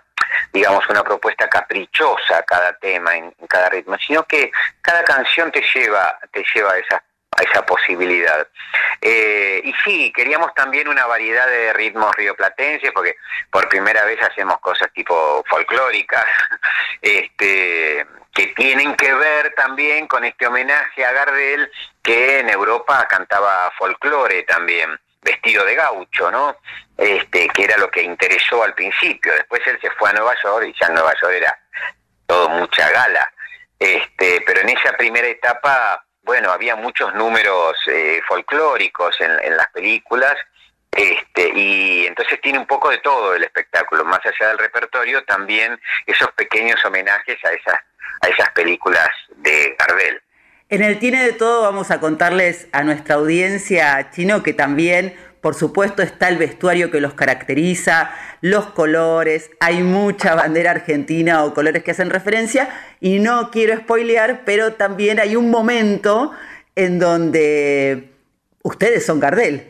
digamos una propuesta caprichosa cada tema en, en cada ritmo, sino que cada canción te lleva te lleva a esas a esa posibilidad. Eh, y sí, queríamos también una variedad de ritmos rioplatenses, porque por primera vez hacemos cosas tipo folclóricas, este, que tienen que ver también con este homenaje a Gardel, que en Europa cantaba folclore también vestido de gaucho, ¿no? Este, que era lo que interesó al principio. Después él se fue a Nueva York y ya en Nueva York era todo mucha gala. Este, pero en esa primera etapa, bueno, había muchos números eh, folclóricos en, las películas, este, y entonces tiene un poco de todo el espectáculo, más allá del repertorio, también esos pequeños homenajes a esas, a esas películas de Gardel. En el Tiene de Todo vamos a contarles a nuestra audiencia chino que también, por supuesto, está el vestuario que los caracteriza, los colores, hay mucha bandera argentina o colores que hacen referencia y no quiero spoilear, pero también hay un momento en donde ustedes son Gardel.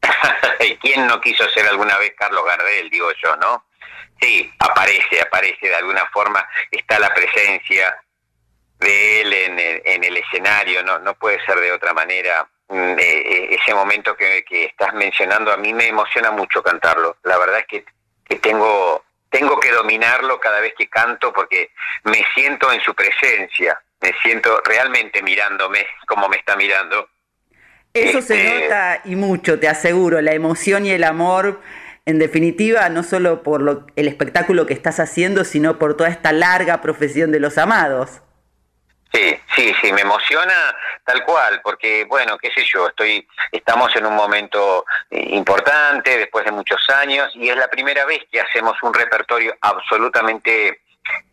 ¿Quién no quiso ser alguna vez Carlos Gardel, digo yo, no? Sí, aparece, aparece de alguna forma, está la presencia, de él en el, en el escenario, no, no puede ser de otra manera. Mm, eh, eh, ese momento que, estás mencionando a mí me emociona mucho cantarlo. La verdad es que tengo, tengo que dominarlo cada vez que canto porque me siento en su presencia, me siento realmente mirándome como me está mirando. Eso se este, nota y mucho, te aseguro, la emoción y el amor, en definitiva, no solo por lo, el espectáculo que estás haciendo, sino por toda esta larga profesión de los amados. Sí, sí, sí, me emociona tal cual, porque bueno, qué sé yo, estoy, estamos en un momento eh, importante después de muchos años y es la primera vez que hacemos un repertorio absolutamente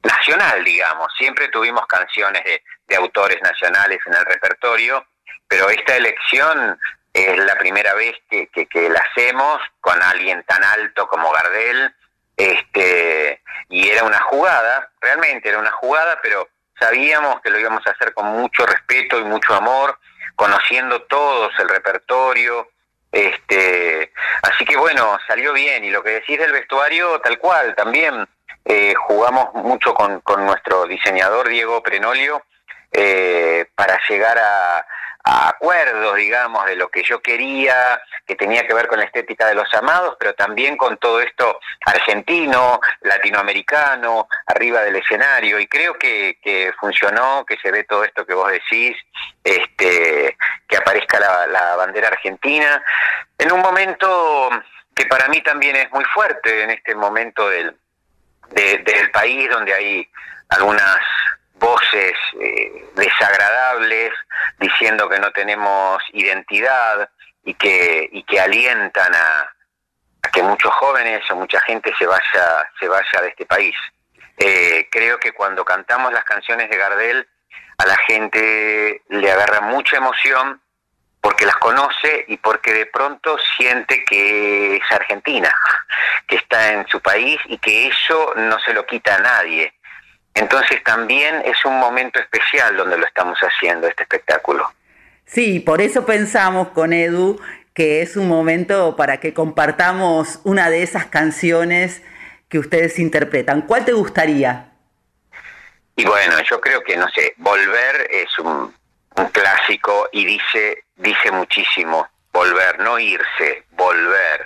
nacional, digamos. Siempre tuvimos canciones de, autores nacionales en el repertorio, pero esta elección es la primera vez que, que, que la hacemos con alguien tan alto como Gardel, este, y era una jugada, realmente era una jugada, pero sabíamos que lo íbamos a hacer con mucho respeto y mucho amor, conociendo todos el repertorio, este, así que bueno, salió bien, y lo que decís del vestuario, tal cual, también eh, jugamos mucho con, con, nuestro diseñador Diego Prenolio eh, para llegar a, a acuerdos, digamos, de lo que yo quería, que tenía que ver con la estética de los amados, pero también con todo esto argentino, latinoamericano, arriba del escenario. Y creo que, que funcionó, que se ve todo esto que vos decís, este, que aparezca la, bandera argentina, en un momento que para mí también es muy fuerte, en este momento del, de, del país donde hay algunas voces eh, desagradables diciendo que no tenemos identidad y que, y que alientan a, que muchos jóvenes o mucha gente se vaya, se vaya de este país. Eh, creo que cuando cantamos las canciones de Gardel, a la gente le agarra mucha emoción porque las conoce y porque de pronto siente que es argentina, que está en su país y que eso no se lo quita a nadie. Entonces también es un momento especial donde lo estamos haciendo, este espectáculo. Sí, por eso pensamos con Edu que es un momento para que compartamos una de esas canciones que ustedes interpretan. ¿Cuál te gustaría? Y bueno, yo creo que, no sé, Volver es un, un clásico y dice, dice muchísimo. Volver, no irse, volver.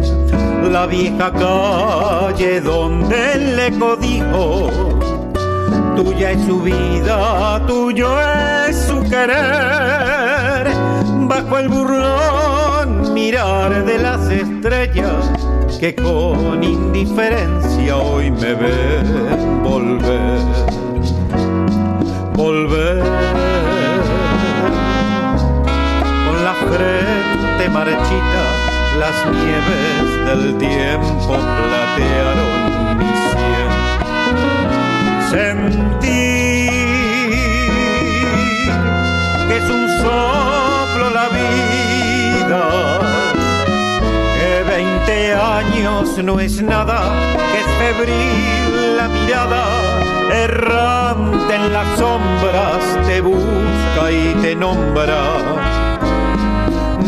la vieja calle donde el eco dijo, tuya es su vida, tuyo es su querer, bajo el burrón mirar de las estrellas, que con indiferencia hoy me ven volver, volver. Con la frente marchita, las nieves del tiempo platearon mi sien. Sentí que es un soplo la vida Veinte años no es nada, que es febril la mirada, errante en las sombras, te busca y te nombra.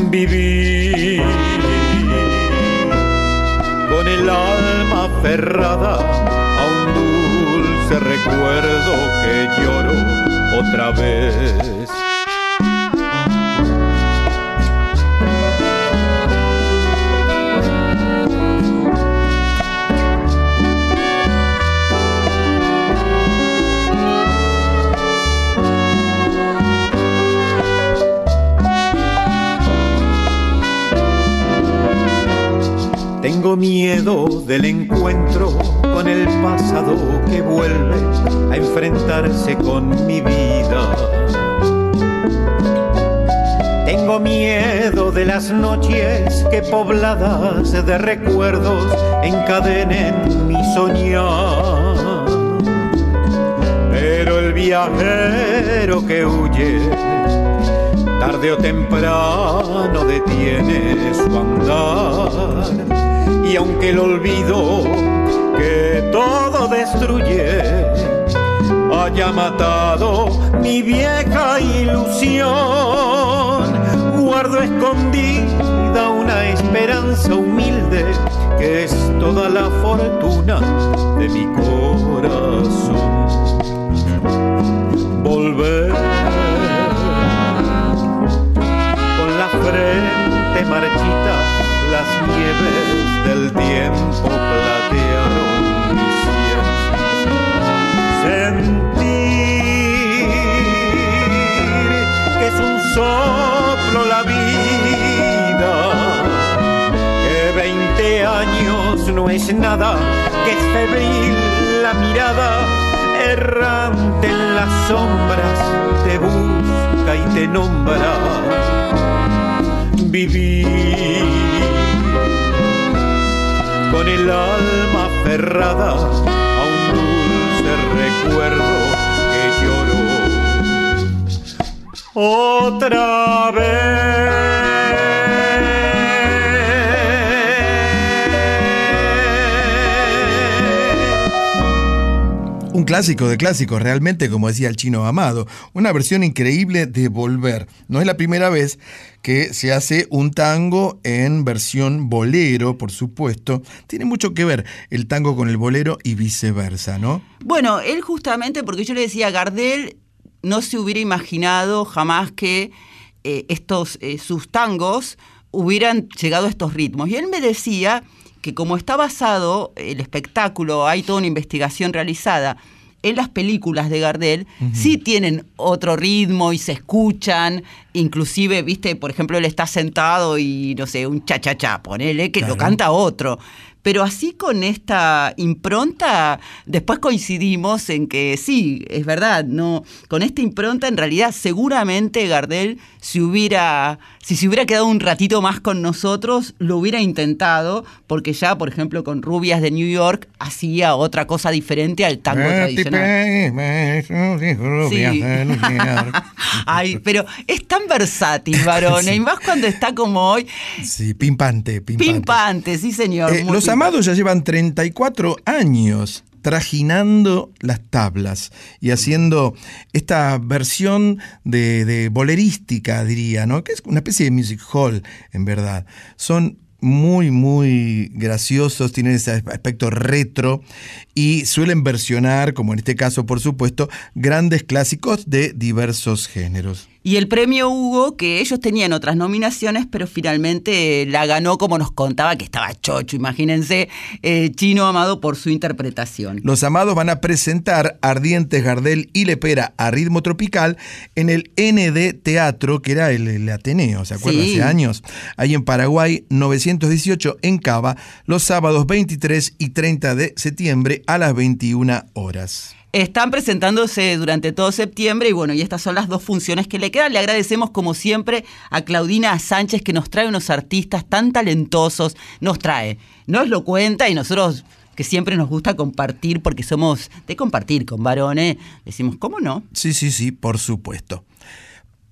Vivir aferrada a un dulce recuerdo que lloro otra vez. Tengo miedo del encuentro con el pasado que vuelve a enfrentarse con mi vida. Tengo miedo de las noches que pobladas de recuerdos encadenen mi soñar. Pero el viajero que huye tarde o temprano detiene su andar y aunque el olvido que todo destruye haya matado mi vieja ilusión, guardo escondida una esperanza humilde que es toda la fortuna de mi corazón. Volver con la frente marchita las nieves del tiempo platearon. Sentir que es un soplo la vida, que veinte años no es nada, que es febril la mirada, errante en las sombras, te busca y te nombra. Vivir con el alma aferrada a un dulce recuerdo que lloro otra vez. Un clásico de clásicos, realmente, como decía el chino amado. Una versión increíble de Volver. No es la primera vez que se hace un tango en versión bolero, por supuesto. Tiene mucho que ver el tango con el bolero y viceversa, ¿no? Bueno, él justamente, porque yo le decía, Gardel no se hubiera imaginado jamás que eh, estos, eh, sus tangos hubieran llegado a estos ritmos. Y él me decía que como está basado el espectáculo, hay toda una investigación realizada en las películas de Gardel uh -huh. sí tienen otro ritmo y se escuchan, inclusive, viste, por ejemplo, él está sentado y, no sé, un cha-cha-cha, ponele, que claro. lo canta otro. Pero así con esta impronta, después coincidimos en que sí, es verdad, no, con esta impronta en realidad seguramente Gardel si hubiera, si se hubiera quedado un ratito más con nosotros, lo hubiera intentado, porque ya, por ejemplo, con Rubias de New York hacía otra cosa diferente al tango tradicional. Sí. Ay, pero es tan versátil, varón, sí. y más cuando está como hoy. Sí, pimpante, pimpante. Pimpante, sí, señor. Eh, los amados ya llevan 34 años trajinando las tablas y haciendo esta versión de, de, bolerística, diría, ¿no? Que es una especie de music hall, en verdad. Son muy, muy graciosos, tienen ese aspecto retro y suelen versionar, como en este caso, por supuesto, grandes clásicos de diversos géneros. Y el premio Hugo, que ellos tenían otras nominaciones, pero finalmente la ganó como nos contaba que estaba chocho, imagínense, eh, Chino Amado por su interpretación. Los Amados van a presentar Ardientes, Gardel y Lepera a ritmo tropical en el ND Teatro, que era el, el Ateneo, ¿se acuerdan? Sí. Hace años. Ahí en Paraguay, 918 en Cava, los sábados 23 y 30 de septiembre a las 21 horas. Están presentándose durante todo septiembre y bueno, y estas son las dos funciones que le quedan. Le agradecemos como siempre a Claudina Sánchez que nos trae unos artistas tan talentosos, nos trae, nos lo cuenta y nosotros que siempre nos gusta compartir porque somos de compartir con varones, decimos, ¿cómo no? Sí, sí, sí, por supuesto.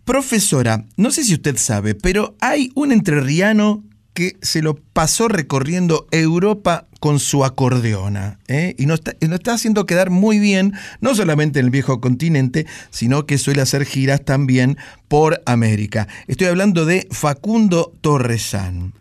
Profesora, no sé si usted sabe, pero hay un entrerriano que se lo pasó recorriendo Europa con su acordeona. ¿eh? Y nos está, está haciendo quedar muy bien, no solamente en el viejo continente, sino que suele hacer giras también por América. Estoy hablando de Facundo Torresán.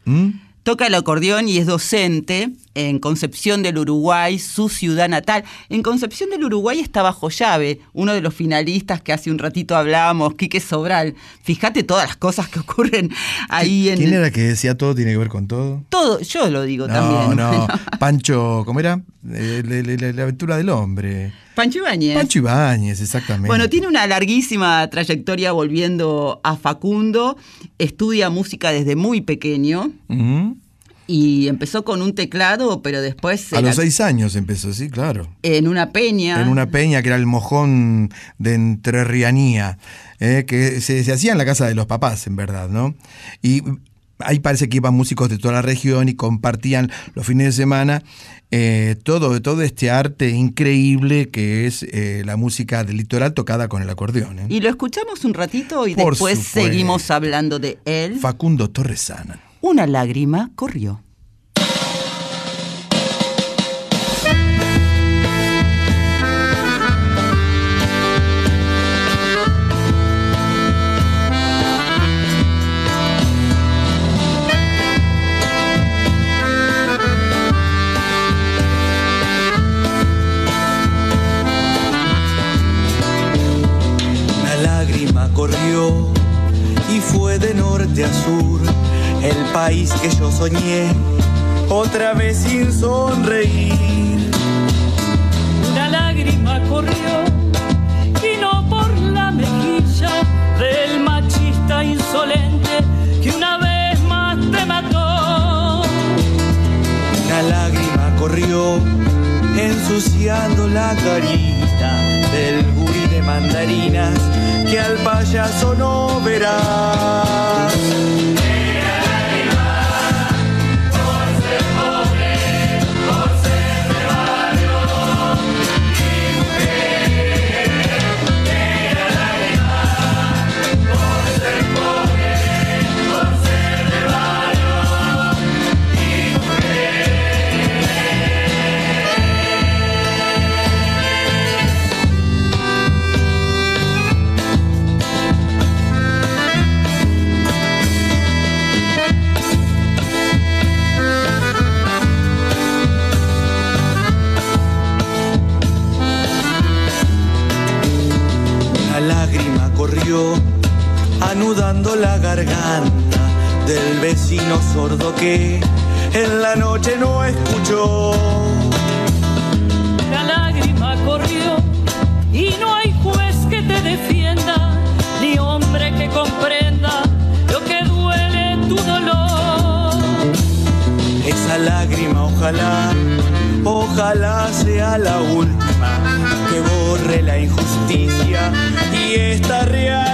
Toca el acordeón y es docente en Concepción del Uruguay, su ciudad natal. En Concepción del Uruguay está bajo llave, uno de los finalistas que hace un ratito hablábamos, Quique Sobral. Fíjate todas las cosas que ocurren ahí en ¿Quién era que decía todo tiene que ver con todo? todo. Yo lo digo No, también. no, Pancho, ¿cómo era? Eh, la, aventura del hombre. Pancho Ibáñez. Pancho Ibáñez, exactamente. Bueno, tiene una larguísima trayectoria volviendo a Facundo. Estudia música desde muy pequeño Ujú. Y empezó con un teclado, pero después A los seis años empezó, sí, claro. en una peña. En una peña que era el mojón de entrerrianía, eh, que se, se hacía en la casa de los papás, en verdad, ¿no? Y ahí parece que iban músicos de toda la región y compartían los fines de semana eh, todo, todo este arte increíble que es eh, la música del litoral tocada con el acordeón. ¿eh? Y lo escuchamos un ratito y Por después supuesto. seguimos hablando de él. Facundo Torresana. Una lágrima corrió. El país que yo soñé, otra vez sin sonreír. Una lágrima corrió y no por la mejilla del machista insolente que una vez más te mató. Una lágrima corrió ensuciando la carita del gurí de mandarinas que al payaso no verá. Corrió anudando la garganta del vecino sordo que en la noche no escuchó. La lágrima corrió y no hay juez que te defienda, ni hombre que comprenda lo que duele tu dolor. Esa lágrima ojalá, ojalá sea la última la injusticia y esta realidad.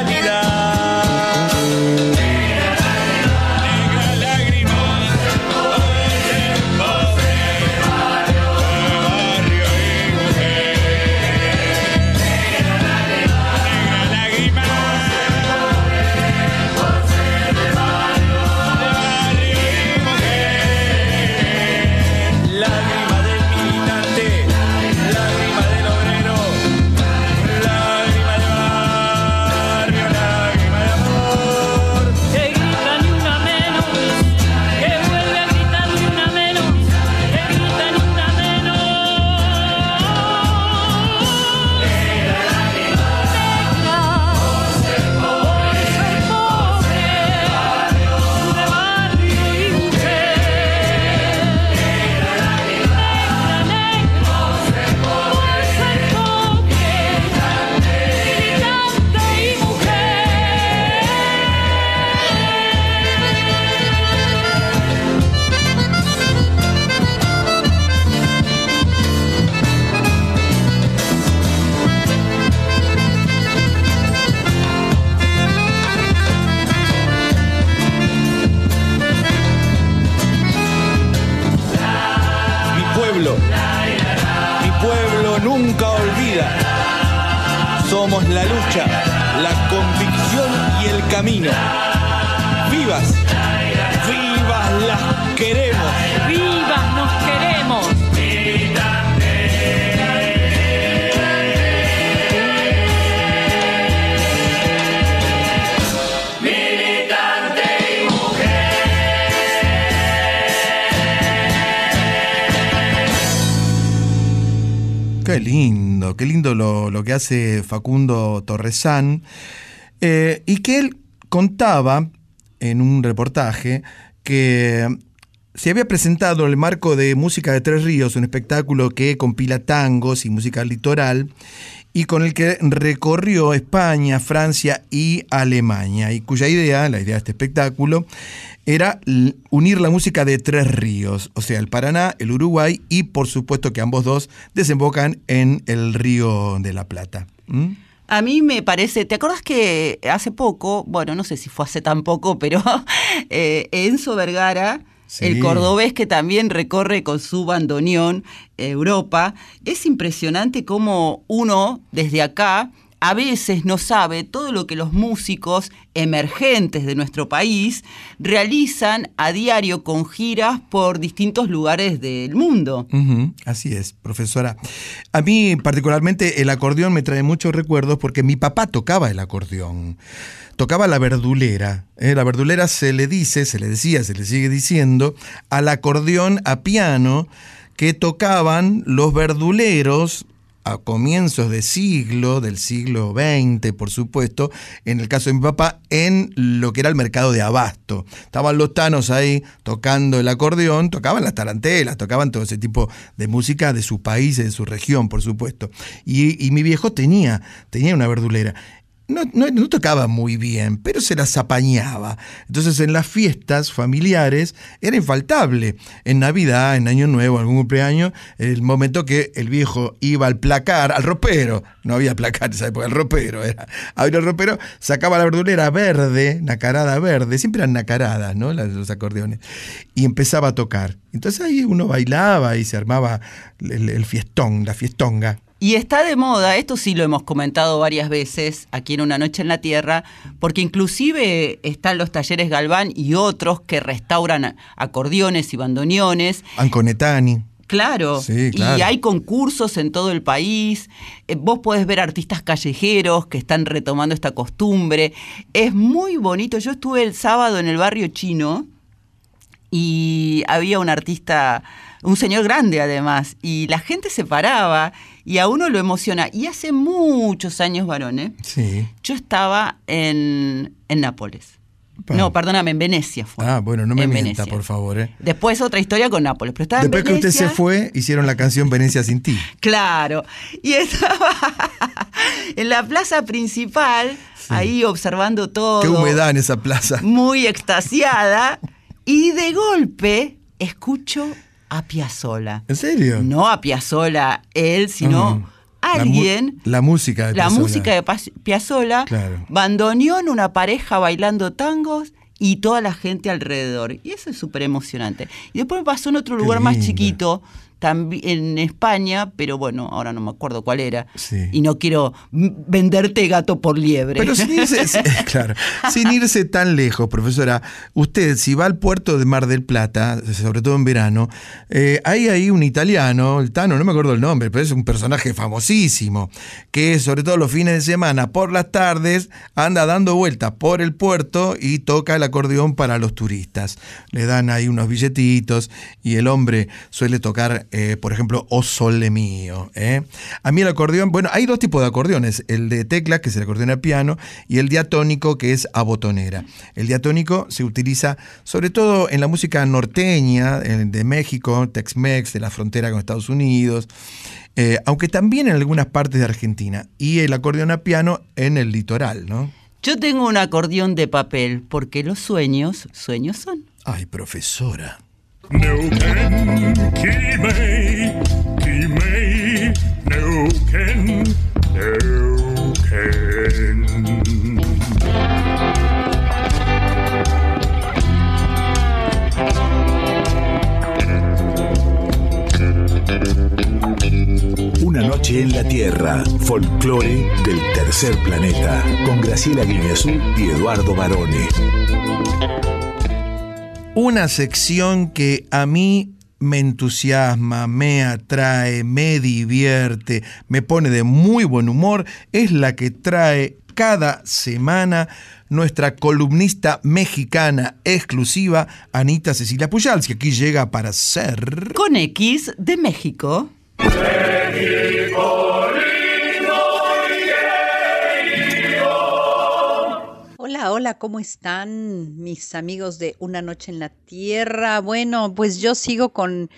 La lucha, la convicción y el camino. Vivas, vivas las queremos. Vivas nos queremos. Militante y Qué lindo, qué lindo lo, que hace Facundo Torresán. eh, y que él contaba en un reportaje que se había presentado en el marco de Música de Tres Ríos, un espectáculo que compila tangos y música litoral, y con el que recorrió España, Francia y Alemania, y cuya idea, la idea de este espectáculo, era unir la música de tres ríos, o sea, el Paraná, el Uruguay y por supuesto que ambos dos desembocan en el río de la Plata. ¿Mm? A mí me parece, ¿te acuerdas que hace poco, bueno, no sé si fue hace tan poco, pero eh, Enzo Vergara, Sí. el cordobés que también recorre con su bandoneón Europa, es impresionante cómo uno desde acá a veces no sabe todo lo que los músicos emergentes de nuestro país realizan a diario con giras por distintos lugares del mundo. Así es, profesora. A mí particularmente el acordeón me trae muchos recuerdos porque mi papá tocaba el acordeón. Tocaba la verdulera. ¿eh? La verdulera se le dice, se le decía, se le sigue diciendo, al acordeón a piano que tocaban los verduleros a comienzos de siglo, del siglo XX, por supuesto, en el caso de mi papá, en lo que era el mercado de abasto. Estaban los tanos ahí tocando el acordeón, tocaban las tarantelas, tocaban todo ese tipo de música de su país y de su región, por supuesto. Y, y mi viejo tenía, tenía una verdulera. No, no- tocaba muy bien, pero se las apañaba. Entonces en las fiestas familiares era infaltable. En Navidad, en Año Nuevo, algún cumpleaños, el momento que el viejo iba al placar, al ropero, no había placar en esa el ropero era. Abría el ropero, sacaba la verdulera verde, nacarada verde, siempre eran nacaradas, ¿no? Los acordeones. Y empezaba a tocar. Entonces ahí uno bailaba y se armaba el, el fiestón, la fiestonga. Y está de moda, esto sí lo hemos comentado varias veces aquí en Una Noche en la Tierra, porque inclusive están los talleres Galván y otros que restauran acordeones y bandoneones. Anconetani. Claro, Sí, claro. y hay concursos en todo el país. Eh, vos podés ver artistas callejeros que están retomando esta costumbre. Es muy bonito. Yo estuve el sábado en el barrio chino y había un artista, un señor grande además, y la gente se paraba y a uno lo emociona. Y hace muchos años, varones, Sí. yo estaba en, en Nápoles. No, perdóname, en Venecia fue. Ah, bueno, no me En mienta, Venecia. por favor. ¿eh? Después otra historia con Nápoles, pero estaba Después en que usted se fue, hicieron la canción Venecia sin ti. Claro. Y estaba en la plaza principal, ahí observando todo. Qué humedad en esa plaza. Muy extasiada. Y de golpe escucho a Piazzola. ¿En serio? No a Piazzola él, sino Ah. Alguien. La, música de La Piazzolla. música de Piazzola, Claro. bandoneón, una pareja bailando tangos y toda la gente alrededor. Y eso es súper emocionante. Y después me pasó en otro Qué lugar más chiquito, en España, pero bueno, ahora no me acuerdo cuál era. Sí. Y no quiero venderte gato por liebre. Pero sin irse, claro, sin irse tan lejos, profesora, usted si va al puerto de Mar del Plata, sobre todo en verano, eh, hay ahí un italiano, el Tano, no me acuerdo el nombre, pero es un personaje famosísimo, que sobre todo los fines de semana, por las tardes, anda dando vueltas por el puerto y toca el acordeón para los turistas. Le dan ahí unos billetitos y el hombre suele tocar, eh, por ejemplo, O Sole Mío. ¿eh? A mí el acordeón, bueno, hay dos tipos de acordeones, el de teclas, que es el acordeón a piano, y el diatónico, que es a botonera. El diatónico se utiliza sobre todo en la música norteña, eh, de México, Tex-Mex, de la frontera con Estados Unidos, eh, aunque también en algunas partes de Argentina, y el acordeón a piano en el litoral, ¿no? Yo tengo un acordeón de papel, porque los sueños, sueños son. Ay, profesora. Neuquén. noche en la Tierra, folclore del tercer planeta, con Graciela Guineazú y Eduardo Barone. Una sección que a mí me entusiasma, me atrae, me divierte, me pone de muy buen humor, es la que trae cada semana nuestra columnista mexicana exclusiva, Anita Cecilia Pujals, que aquí llega para ser... Con X de México. Hola, ¿cómo están mis amigos de Una Noche en la Tierra? Bueno, pues yo sigo con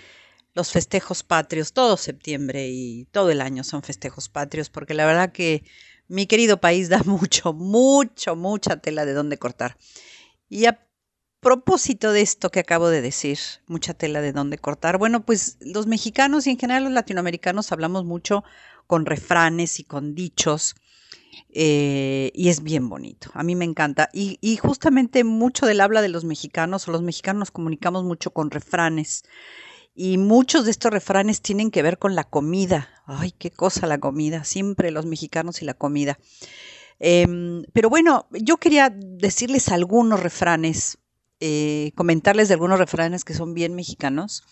los festejos patrios, todo septiembre y todo el año son festejos patrios, porque la verdad que mi querido país da mucho, mucho, mucha tela de dónde cortar. Y a propósito de esto que acabo de decir, mucha tela de dónde cortar, bueno, pues los mexicanos y en general los latinoamericanos hablamos mucho con refranes y con dichos eh, y es bien bonito. A mí me encanta. Y, justamente mucho del habla de los mexicanos, o los mexicanos nos comunicamos mucho con refranes. Y muchos de estos refranes tienen que ver con la comida. Ay, qué cosa la comida. Siempre los mexicanos y la comida. Em, pero bueno, yo quería decirles algunos refranes, eh, comentarles algunos refranes que son bien mexicanos,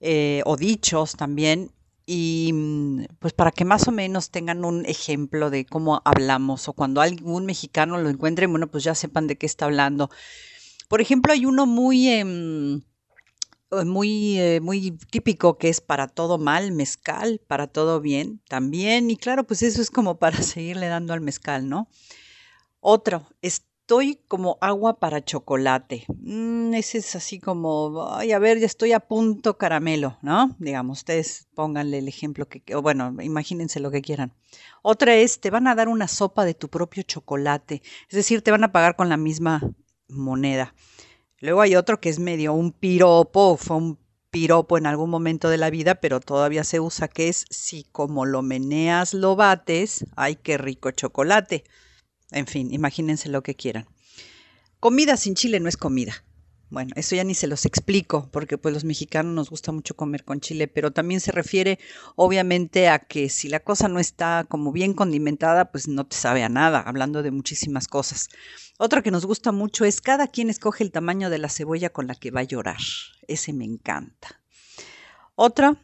eh, o dichos también, y mm, pues para que más o menos tengan un ejemplo de cómo hablamos o cuando algún mexicano lo encuentre, bueno, pues ya sepan de qué está hablando. Por ejemplo, hay uno muy, em, eh, muy, eh, muy típico que es para todo mal, mezcal, para todo bien también. Y claro, pues eso es como para seguirle dando al mezcal, ¿no? Otro, es estoy como agua para chocolate. Mm, ese es así como, ay, a ver, ya estoy a punto caramelo, ¿no? Digamos, ustedes pónganle el ejemplo que, o bueno, imagínense lo que quieran. Otra es, te van a dar una sopa de tu propio chocolate, es decir, te van a pagar con la misma moneda. Luego hay otro que es medio un piropo, fue un piropo en algún momento de la vida, pero todavía se usa, que es, si como lo meneas lo bates, ay, qué rico chocolate. En fin, imagínense lo que quieran. Comida sin chile no es comida. Bueno, eso ya ni se los explico, porque pues los mexicanos nos gusta mucho comer con chile, pero también se refiere obviamente a que si la cosa no está como bien condimentada, pues no te sabe a nada, hablando de muchísimas cosas. Otra que nos gusta mucho es cada quien escoge el tamaño de la cebolla con la que va a llorar. Ese me encanta. Otra,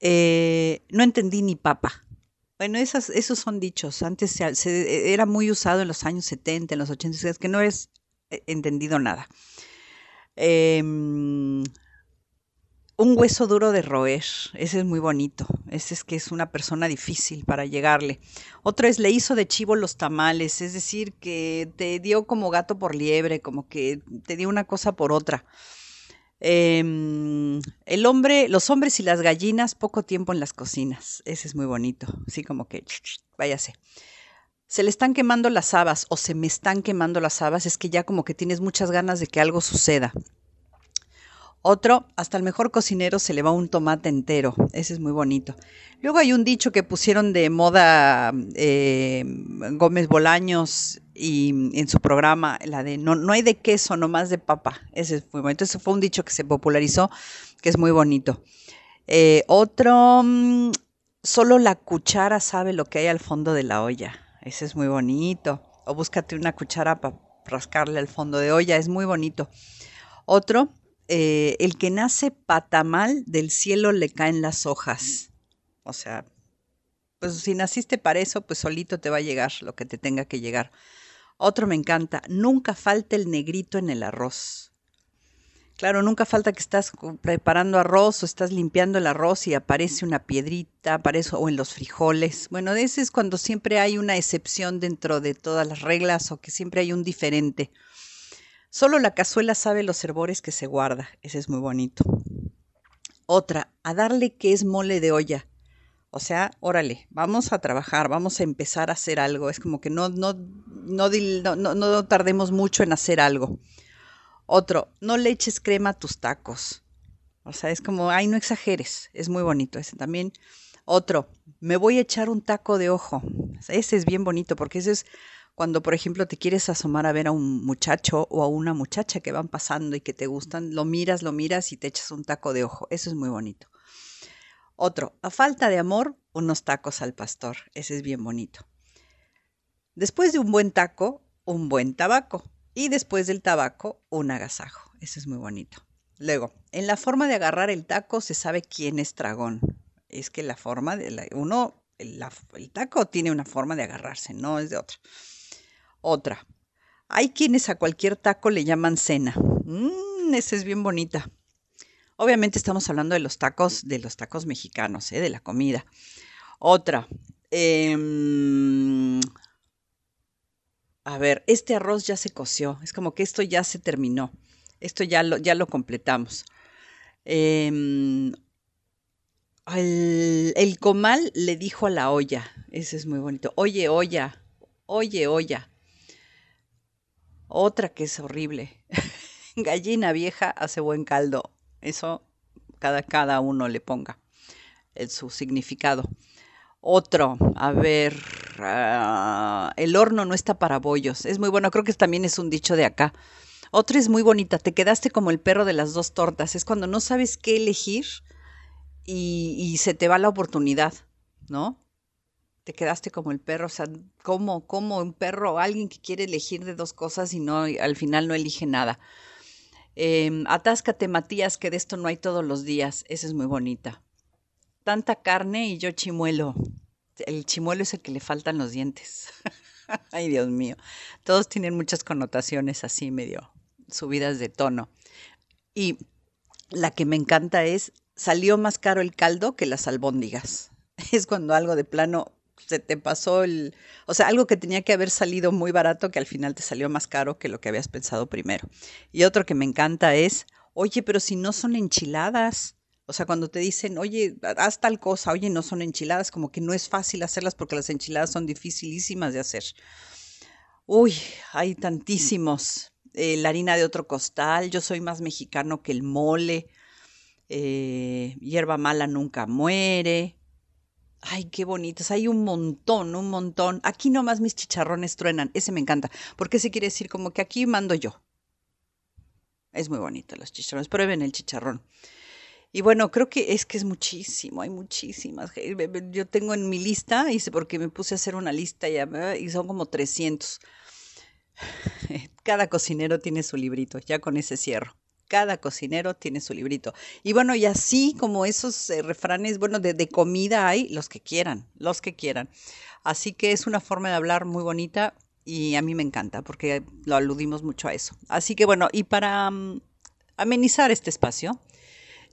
eh, no entendí ni papa. Bueno, esas, esos son dichos. Antes se, era muy usado en los años 70, en los 80, es que no es eh, entendido nada. Em, un hueso duro de roer, ese es muy bonito. Ese es que es una persona difícil para llegarle. Otro es le hizo de chivo los tamales, es decir, que te dio como gato por liebre, como que te dio una cosa por otra. Em, el hombre, los hombres y las gallinas, poco tiempo en las cocinas. Ese es muy bonito. Así como que, váyase. Se le están quemando las habas o se me están quemando las habas, es que ya como que tienes muchas ganas de que algo suceda. Otro, hasta el mejor cocinero se le va un tomate entero. Ese es muy bonito. Luego hay un dicho que pusieron de moda eh, Gómez Bolaños y en su programa, la de no, no hay de queso, nomás de papa. Ese es muy bonito. Ese fue un dicho que se popularizó, que es muy bonito. Eh, otro, mm, solo la cuchara sabe lo que hay al fondo de la olla. Ese es muy bonito. O búscate una cuchara para rascarle al fondo de olla. Es muy bonito. Otro, eh, el que nace patamal, del cielo le caen las hojas. O sea, pues si naciste para eso, pues solito te va a llegar lo que te tenga que llegar. Otro me encanta, nunca falta el negrito en el arroz. Claro, nunca falta que estás preparando arroz o estás limpiando el arroz y aparece una piedrita, aparece o en los frijoles. Bueno, ese es cuando siempre hay una excepción dentro de todas las reglas o que siempre hay un diferente. Solo la cazuela sabe los herbores que se guarda. Ese es muy bonito. Otra, a darle que es mole de olla. O sea, órale, vamos a trabajar, vamos a empezar a hacer algo. Es como que no, no, no, no, no tardemos mucho en hacer algo. Otro, no le eches crema a tus tacos. O sea, es como, ay, no exageres. Es muy bonito ese también. Otro, me voy a echar un taco de ojo. Ese es bien bonito porque ese es cuando, por ejemplo, te quieres asomar a ver a un muchacho o a una muchacha que van pasando y que te gustan, lo miras, lo miras y te echas un taco de ojo. Eso es muy bonito. Otro, a falta de amor, unos tacos al pastor. Ese es bien bonito. Después de un buen taco, un buen tabaco. Y después del tabaco, un agasajo. Ese es muy bonito. Luego, en la forma de agarrar el taco se sabe quién es tragón. Es que la forma de uno, el, el taco tiene una forma de agarrarse, no es de otra. Otra. Hay quienes a cualquier taco le llaman cena. Mmm, esa es bien bonita. Obviamente estamos hablando de los tacos, de los tacos mexicanos, ¿eh? de la comida. Otra. em, a ver, este arroz ya se coció. Es como que esto ya se terminó. Esto ya lo, ya lo completamos. Em, el, el comal le dijo a la olla. Ese es muy bonito. Oye, olla. Oye, olla. Otra que es horrible. Gallina vieja hace buen caldo. Eso cada, cada uno le ponga el- su significado. Otro, a ver, ah, el horno no está para bollos. Es muy bueno, creo que también es un dicho de acá. Otra es muy bonita, te quedaste como el perro de las dos tortas. Es cuando no sabes qué elegir y se te va la oportunidad, ¿no? Te quedaste como el perro, o sea, como, un perro, alguien que quiere elegir de dos cosas y no, al final no elige nada. Em, atáscate, Matías, que de esto no hay todos los días. Esa es muy bonita. Tanta carne y yo chimuelo. El chimuelo es el que le faltan los dientes. Ay, Dios mío. Todos tienen muchas connotaciones así, medio subidas de tono. Y la que me encanta es, salió más caro el caldo que las albóndigas. Es cuando algo de plano se te pasó el, o sea, algo que tenía que haber salido muy barato que al final te salió más caro que lo que habías pensado primero. Y otro que me encanta es, oye, pero si no son enchiladas. O sea, cuando te dicen, oye, haz tal cosa, oye, no son enchiladas, como que no es fácil hacerlas porque las enchiladas son dificilísimas de hacer. Uy, hay tantísimos. Eh, la harina de otro costal, yo soy más mexicano que el mole. eh, hierba mala nunca muere. Ay, qué bonitas. Hay un montón, un montón. Aquí nomás mis chicharrones truenan. Ese me encanta. Porque ese quiere decir como que aquí mando yo. Es muy bonito los chicharrones. Prueben el chicharrón. Y bueno, creo que es que es muchísimo, hay muchísimas. Yo tengo en mi lista, hice porque me puse a hacer una lista y son como 300. Cada cocinero tiene su librito, ya con ese cierro. Cada cocinero tiene su librito. Y bueno, y así como esos eh, refranes, bueno, de, comida hay los que quieran, los que quieran. Así que es una forma de hablar muy bonita y a mí me encanta porque lo aludimos mucho a eso. Así que bueno, y para mm, amenizar este espacio,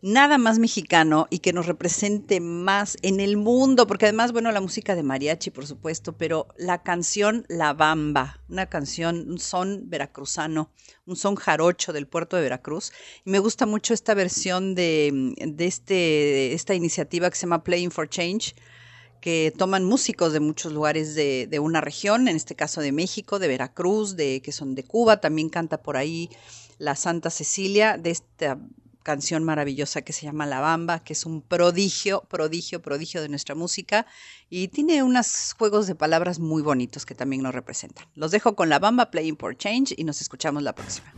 nada más mexicano y que nos represente más en el mundo, porque además, bueno, la música de mariachi, por supuesto, pero la canción La Bamba, una canción, un son veracruzano, un son jarocho del puerto de Veracruz. Y me gusta mucho esta versión de, de este, esta iniciativa que se llama Playing for Change que toman músicos de muchos lugares de, de una región, en este caso de México, de Veracruz, de que son de Cuba, también canta por ahí la Santa Cecilia, de esta canción maravillosa que se llama La Bamba, que es un prodigio, prodigio, prodigio de nuestra música y tiene unos juegos de palabras muy bonitos que también nos representan. Los dejo con La Bamba, Playing for Change y nos escuchamos la próxima.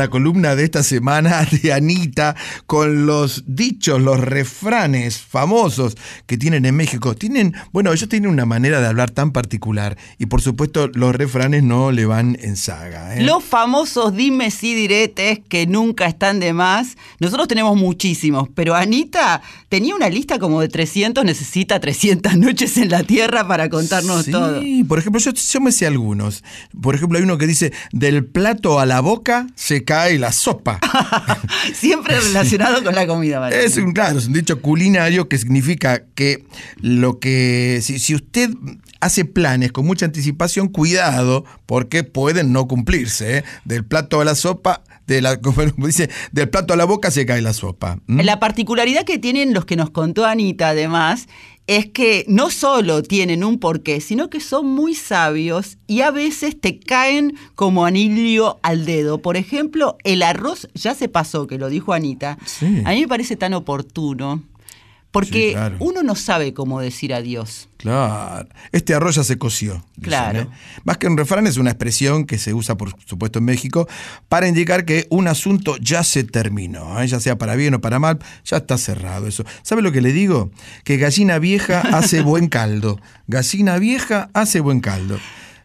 La columna de esta semana de Anita con los dichos, los refranes famosos que tienen en México. Tienen, bueno, ellos tienen una manera de hablar tan particular y por supuesto los refranes no le van en saga. ¿eh? Los famosos dime sí diretes que nunca están de más. Nosotros tenemos muchísimos, pero Anita tenía una lista como de 300, necesita 300 noches en la tierra para contarnos sí, todo. por ejemplo, yo, yo me sé algunos. Por ejemplo, hay uno que dice, del plato a la boca se cae la sopa. Siempre relacionado con la comida. María. Es un, claro, es un dicho culinario que significa que lo que, si, si usted hace planes con mucha anticipación, cuidado, porque pueden no cumplirse. ¿eh? Del plato a la sopa, de la, como dice, del plato a la boca se cae la sopa. ¿Mm? La particularidad que tienen los que nos contó Anita, además, es que no solo tienen un porqué, sino que son muy sabios y a veces te caen como anillo al dedo. Por ejemplo, el arroz ya se pasó, que lo dijo Anita. Sí. A mí me parece tan oportuno. Porque Sí, claro. uno no sabe cómo decir adiós. Claro. Este arroz ya se coció. dicen, Claro. ¿eh? Más que un refrán, es una expresión que se usa, por supuesto, en México para indicar que un asunto ya se terminó. ¿eh? Ya sea para bien o para mal, ya está cerrado eso. ¿Sabe lo que le digo? Que gallina vieja hace buen caldo. Gallina vieja hace buen caldo.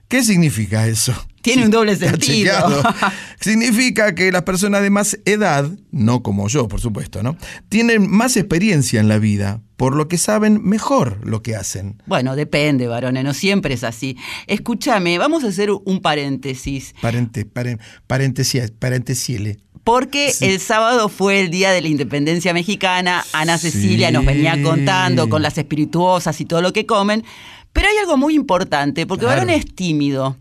¿Qué significa eso? Tiene un doble sentido. Significa que las personas de más edad, no como yo, por supuesto, ¿no? Tienen más experiencia en la vida, por lo que saben mejor lo que hacen. Bueno, depende, varones, no siempre es así. Escúchame, vamos a hacer un paréntesis. Parente, paren, paréntesis, parentesiele. Porque el sábado fue el día de la independencia mexicana. Ana Cecilia nos venía contando con las espirituosas y todo lo que comen. Pero hay algo muy importante, porque Claro. Varón es tímido.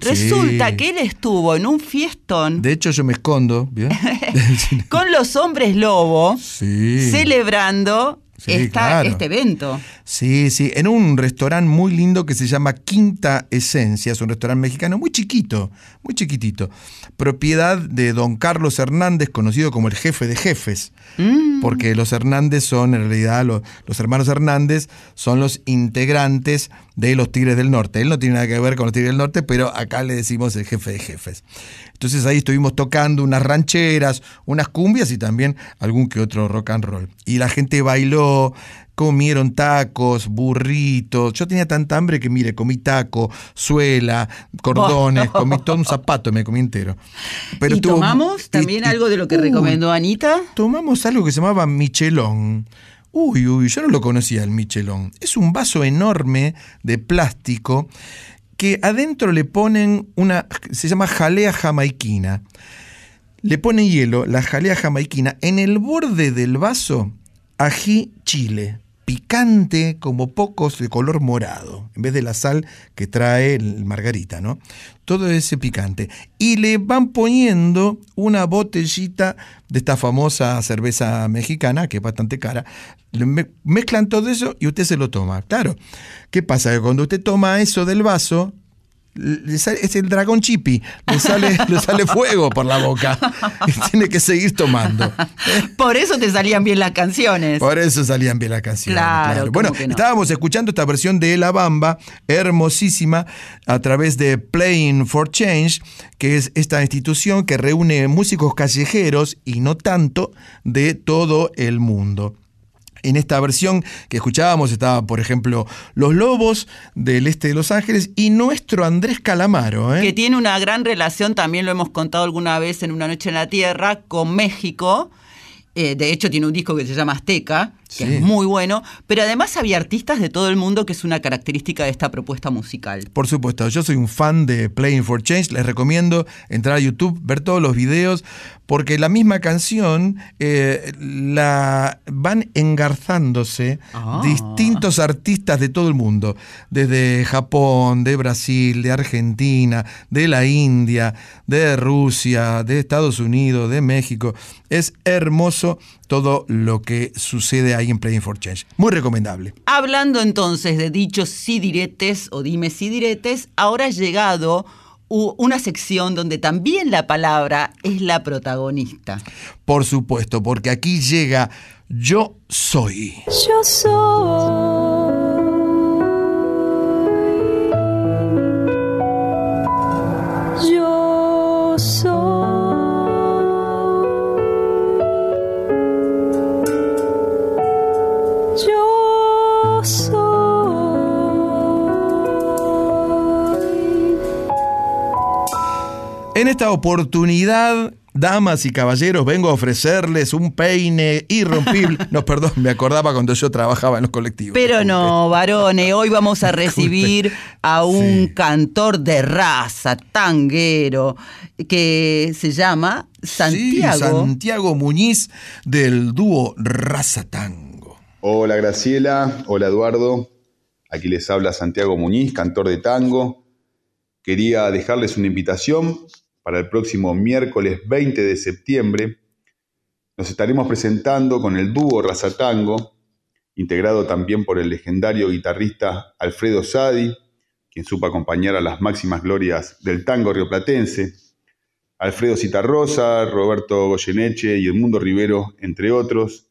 Resulta Sí. que él estuvo en un fiestón De hecho, yo me escondo, con los hombres lobo Sí. celebrando Sí, esta- claro. este evento. Sí, sí, en un restaurante muy lindo que se llama Quinta Esencia, es un restaurante mexicano muy chiquito, muy chiquitito, propiedad de don Carlos Hernández, conocido como el jefe de jefes, porque los Hernández son en realidad los, los hermanos Hernández son los integrantes de los Tigres del Norte. Él no tiene nada que ver con los Tigres del Norte, pero acá le decimos el jefe de jefes. Entonces ahí estuvimos tocando unas rancheras, unas cumbias y también algún que otro rock and roll. Y la gente bailó, comieron tacos, burritos. Yo tenía tanta hambre que, mire, comí taco, suela, cordones, comí todo un zapato, me comí entero. Pero ¿Y estuvo- tomamos también y- algo de lo que recomendó Anita? Tomamos algo que se llamaba Michelón. Uy, uy, yo no lo conocía el Michelón. Es un vaso enorme de plástico que adentro le ponen una, se llama jalea jamaiquina. Le ponen hielo, la jalea jamaiquina, en el borde del vaso, ají chile, picante como pocos de color morado, en vez de la sal que trae el margarita, ¿no? Todo ese picante. Y le van poniendo una botellita de esta famosa cerveza mexicana, que es bastante cara. Mezclan todo eso y usted se lo toma. Claro. ¿Qué pasa? Que cuando usted toma eso del vaso, sale- es el dragón chipi, le sale, le sale fuego por la boca. Y tiene que seguir tomando. Por eso te salían bien las canciones. Por eso salían bien las canciones. Claro, ¿cómo Bueno, no? estábamos escuchando esta versión de La Bamba, hermosísima, a través de Playing for Change, que es esta institución que reúne músicos callejeros y no tanto de todo el mundo. En esta versión que escuchábamos estaba, por ejemplo, Los Lobos del Este de Los Ángeles y nuestro Andrés Calamaro. ¿eh? que tiene una gran relación, también lo hemos contado alguna vez en Una Noche en la Tierra, con México. Eh, de hecho, tiene un disco que se llama Azteca, que Sí. es muy bueno. Pero además había artistas de todo el mundo, que es una característica de esta propuesta musical. Por supuesto, yo soy un fan de Playing for Change. Les recomiendo entrar a YouTube, ver todos los videos, porque la misma canción eh, la van engarzándose Ah. distintos artistas de todo el mundo, desde Japón, de Brasil, de Argentina, de la India, de Rusia, de Estados Unidos, de México. Es hermoso todo lo que sucede ahí en Playing for Change. Muy recomendable. Hablando entonces de dichos sí diretes o dime sí diretes, ahora ha llegado una sección donde también la palabra es la protagonista. Por supuesto, porque aquí llega. Yo soy. Yo soy. En esta oportunidad, damas y caballeros, vengo a ofrecerles un peine irrompible. No, perdón, me acordaba cuando yo trabajaba en los colectivos. Pero no, varones, hoy vamos a recibir a un cantor de raza, tanguero, que se llama Santiago. Sí, Santiago Muñiz del dúo Raza Tango. Hola Graciela, hola Eduardo. Aquí les habla Santiago Muñiz, cantor de tango. Quería dejarles una invitación para el próximo miércoles 20 de septiembre. Nos estaremos presentando con el dúo Raza Tango, integrado también por el legendario guitarrista Alfredo Sadi, quien supo acompañar a las máximas glorias del tango rioplatense, Alfredo Citarrosa, Roberto Goyeneche y Edmundo Rivero, entre otros.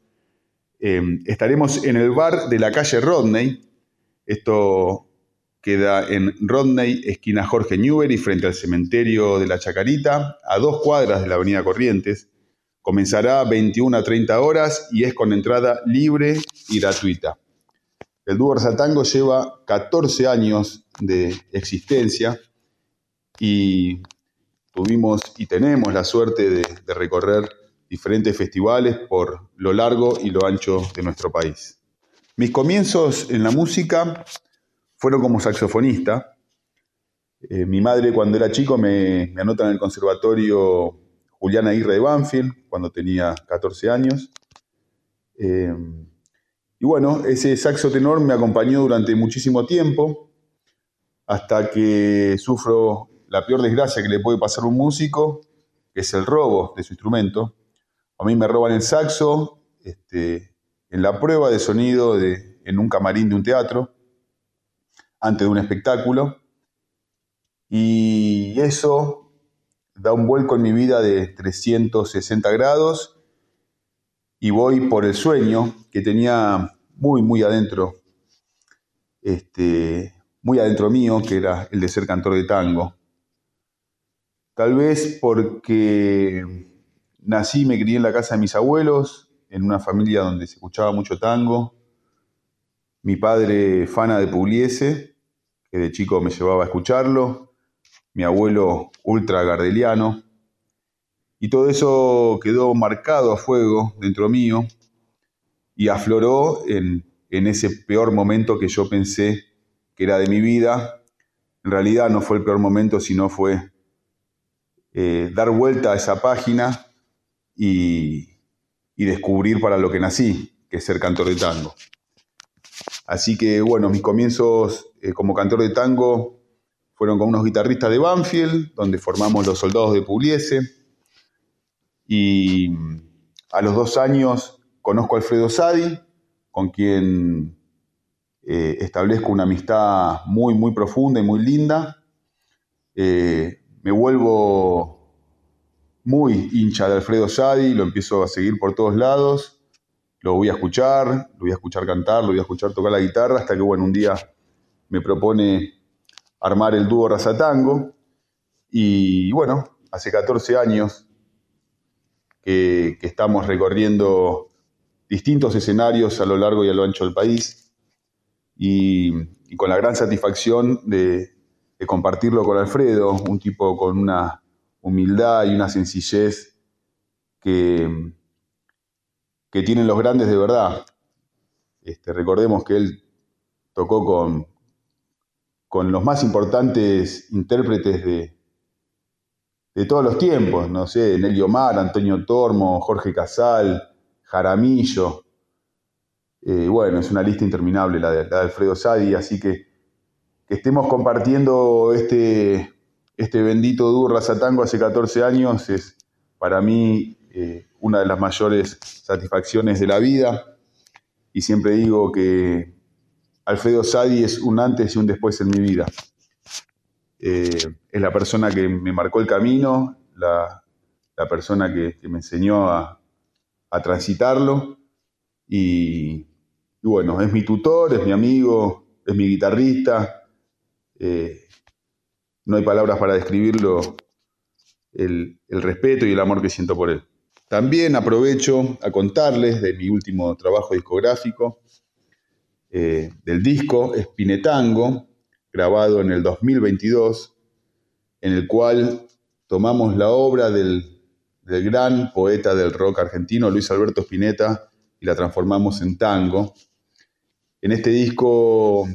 Eh, estaremos en el bar de la calle Rodney. Esto queda en Rodney, esquina Jorge Newbery, frente al cementerio de la Chacarita, a dos cuadras de la avenida Corrientes. Comenzará a 21 a 30 horas y es con entrada libre y gratuita. El dúo Tango lleva 14 años de existencia y tuvimos y tenemos la suerte de recorrer diferentes festivales por lo largo y lo ancho de nuestro país. Mis comienzos en la música fueron como saxofonista. Eh, mi madre cuando era chico me, me, anota en el conservatorio Juliana Aguirre de Banfield, cuando tenía 14 años. Eh, y bueno, ese saxo tenor me acompañó durante muchísimo tiempo, hasta que sufro la peor desgracia que le puede pasar a un músico, que es el robo de su instrumento. A mí me roban el saxo este, en la prueba de sonido en un camarín de un teatro antes de un espectáculo. Y eso da un vuelco en mi vida de 360 grados y voy por el sueño que tenía muy, muy adentro, este, muy adentro mío, que era el de ser cantor de tango. Tal vez porque nací y me crié en la casa de mis abuelos, en una familia donde se escuchaba mucho tango, mi padre fana de Pugliese, que de chico me llevaba a escucharlo, mi abuelo ultra gardeliano, y todo eso quedó marcado a fuego dentro mío y afloró en, en ese peor momento que yo pensé que era de mi vida. En realidad no fue el peor momento, sino fue eh, dar vuelta a esa página y, y descubrir para lo que nací, que es ser cantor de tango. Así que bueno, mis comienzos eh, como cantor de tango fueron con unos guitarristas de Banfield, donde formamos los soldados de Pugliese. Y a los dos años conozco a Alfredo Sadi, con quien eh, establezco una amistad muy, muy profunda y muy linda. Eh, me vuelvo muy hincha de Alfredo Sadi, lo empiezo a seguir por todos lados lo voy a escuchar, lo voy a escuchar cantar, lo voy a escuchar tocar la guitarra, hasta que, bueno, un día me propone armar el dúo Razatango. Y bueno, hace 14 años que, estamos recorriendo distintos escenarios a lo largo y a lo ancho del país. Y, con la gran satisfacción de compartirlo con Alfredo, un tipo con una humildad y una sencillez que, que tienen los grandes de verdad. Este, recordemos que él tocó con, con los más importantes intérpretes de, de todos los tiempos, no sé, Nelio Mar, Antonio Tormo, Jorge Casal, Jaramillo. Eh, bueno, es una lista interminable la de, Alfredo Sadi, así que que estemos compartiendo este, este bendito dúo Razatango hace 14 años es para mí eh, una de las mayores satisfacciones de la vida. Y siempre digo que Alfredo Sadi es un antes y un después en mi vida. Eh, es la persona que me marcó el camino, la, la persona que, me enseñó a, a transitarlo. Y, y, bueno, es mi tutor, es mi amigo, es mi guitarrista. Eh, no hay palabras para describirlo, el, el respeto y el amor que siento por él. También aprovecho a contarles de mi último trabajo discográfico, eh, del disco Espinetango, grabado en el 2022, en el cual tomamos la obra del, gran poeta del rock argentino, Luis Alberto Spinetta, y la transformamos en tango. En este disco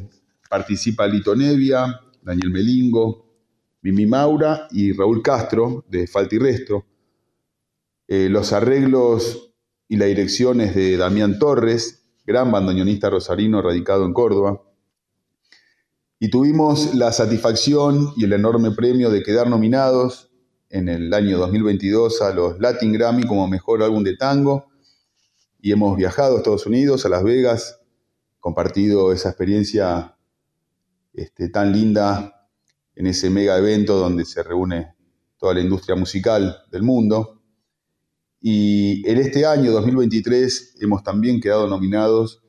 participa Lito Nevia, Daniel Melingo, Mimi Maura y Raúl Castro de Falta y Resto. Eh, los arreglos y la dirección es de Damián Torres, gran bandoneonista rosarino radicado en Córdoba. Y tuvimos la satisfacción y el enorme premio de quedar nominados en el año 2022 a los Latin Grammy como mejor álbum de tango. Y hemos viajado a Estados Unidos, a Las Vegas, compartido esa experiencia este, tan linda en ese mega evento donde se reúne toda la industria musical del mundo. Y en este año 2023 hemos también quedado nominados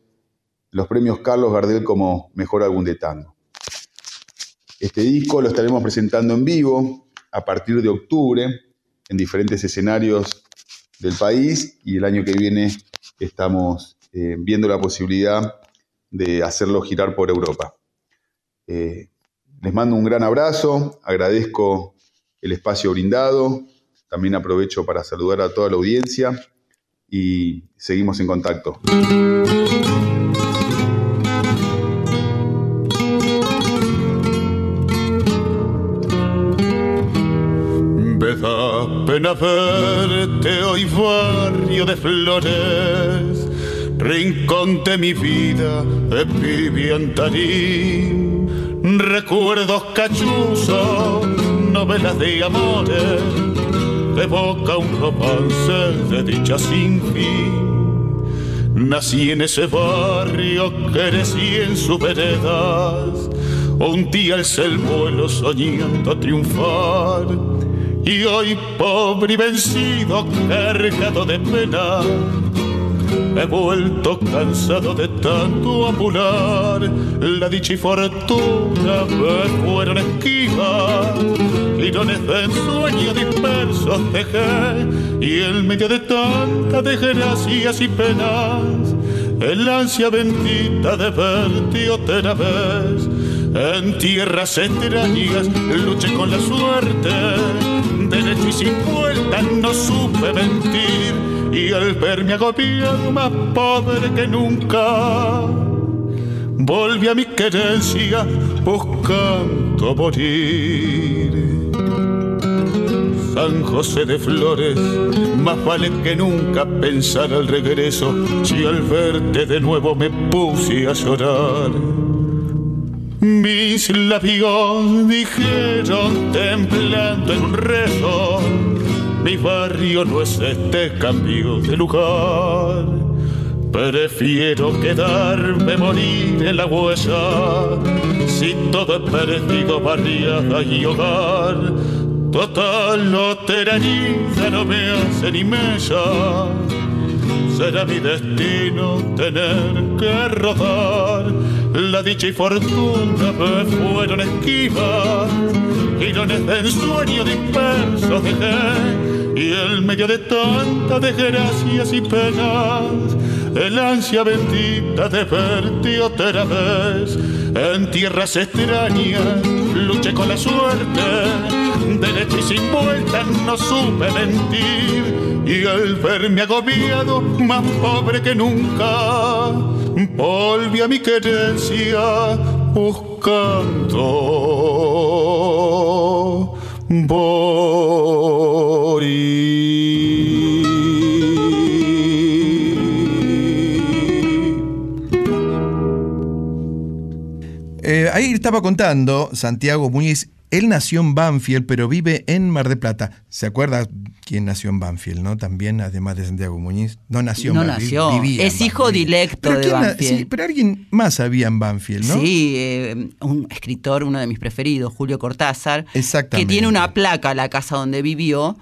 los premios Carlos Gardel como mejor álbum de tango. Este disco lo estaremos presentando en vivo a partir de octubre en diferentes escenarios del país y el año que viene estamos eh, viendo la posibilidad de hacerlo girar por Europa. Eh, les mando un gran abrazo, agradezco el espacio brindado, también aprovecho para saludar a toda la audiencia y seguimos en contacto. pena verte hoy barrio de flores, rincón de mi vida, Viviantarín, recuerdos cachuzos, novelas de amores, evoca un romance de dicha sin fin. Nací en ese barrio, crecí en sus veredas, un día el vuelo soñando triunfar y hoy pobre y vencido, cargado de pena, he vuelto cansado de tanto apurar. La dicha y fortuna me fueron esquivas, tirones de ensueño dispersos dejé, y en medio de tanta desgracias y penas, el ansia bendita de verte otra vez. En tierras extrañas luché con la suerte derecho y sin vuelta no supe mentir y al verme agobiado más pobre que nunca volví a mi querencia buscando morir. San José de Flores, más vale que nunca pensar al regreso si al verte de nuevo me puse a llorar mis labios dijeron temblando en un rezo, mi barrio no es este cambio de lugar. Prefiero quedarme morir en la huella, si todo es perdido, barriada y hogar. Total no herida no me hace ni mella será mi destino tener que rodar. La dicha y fortuna me fueron esquivas, girones de ensueño dispersos dejé, y en medio de tanta desgracias y penas, el ansia bendita de verte otra vez. En tierras extrañas luché con la suerte, derecho y sin vuelta no supe mentir. Y al verme agobiado, más pobre que nunca, volví a mi querencia buscando Eh, ahí estaba contando Santiago Muñiz él nació en Banfield, pero vive en Mar de Plata. ¿Se acuerda quién nació en Banfield, no? También, además de Santiago Muñiz. No nació en No Banfield, nació. vivía en Es hijo Banfield. directo Pero de Banfield. sí, pero alguien más había en Banfield, ¿no? Sí, eh, un escritor, uno de mis preferidos, Julio Cortázar, que Exactamente. tiene una placa a la casa donde vivió,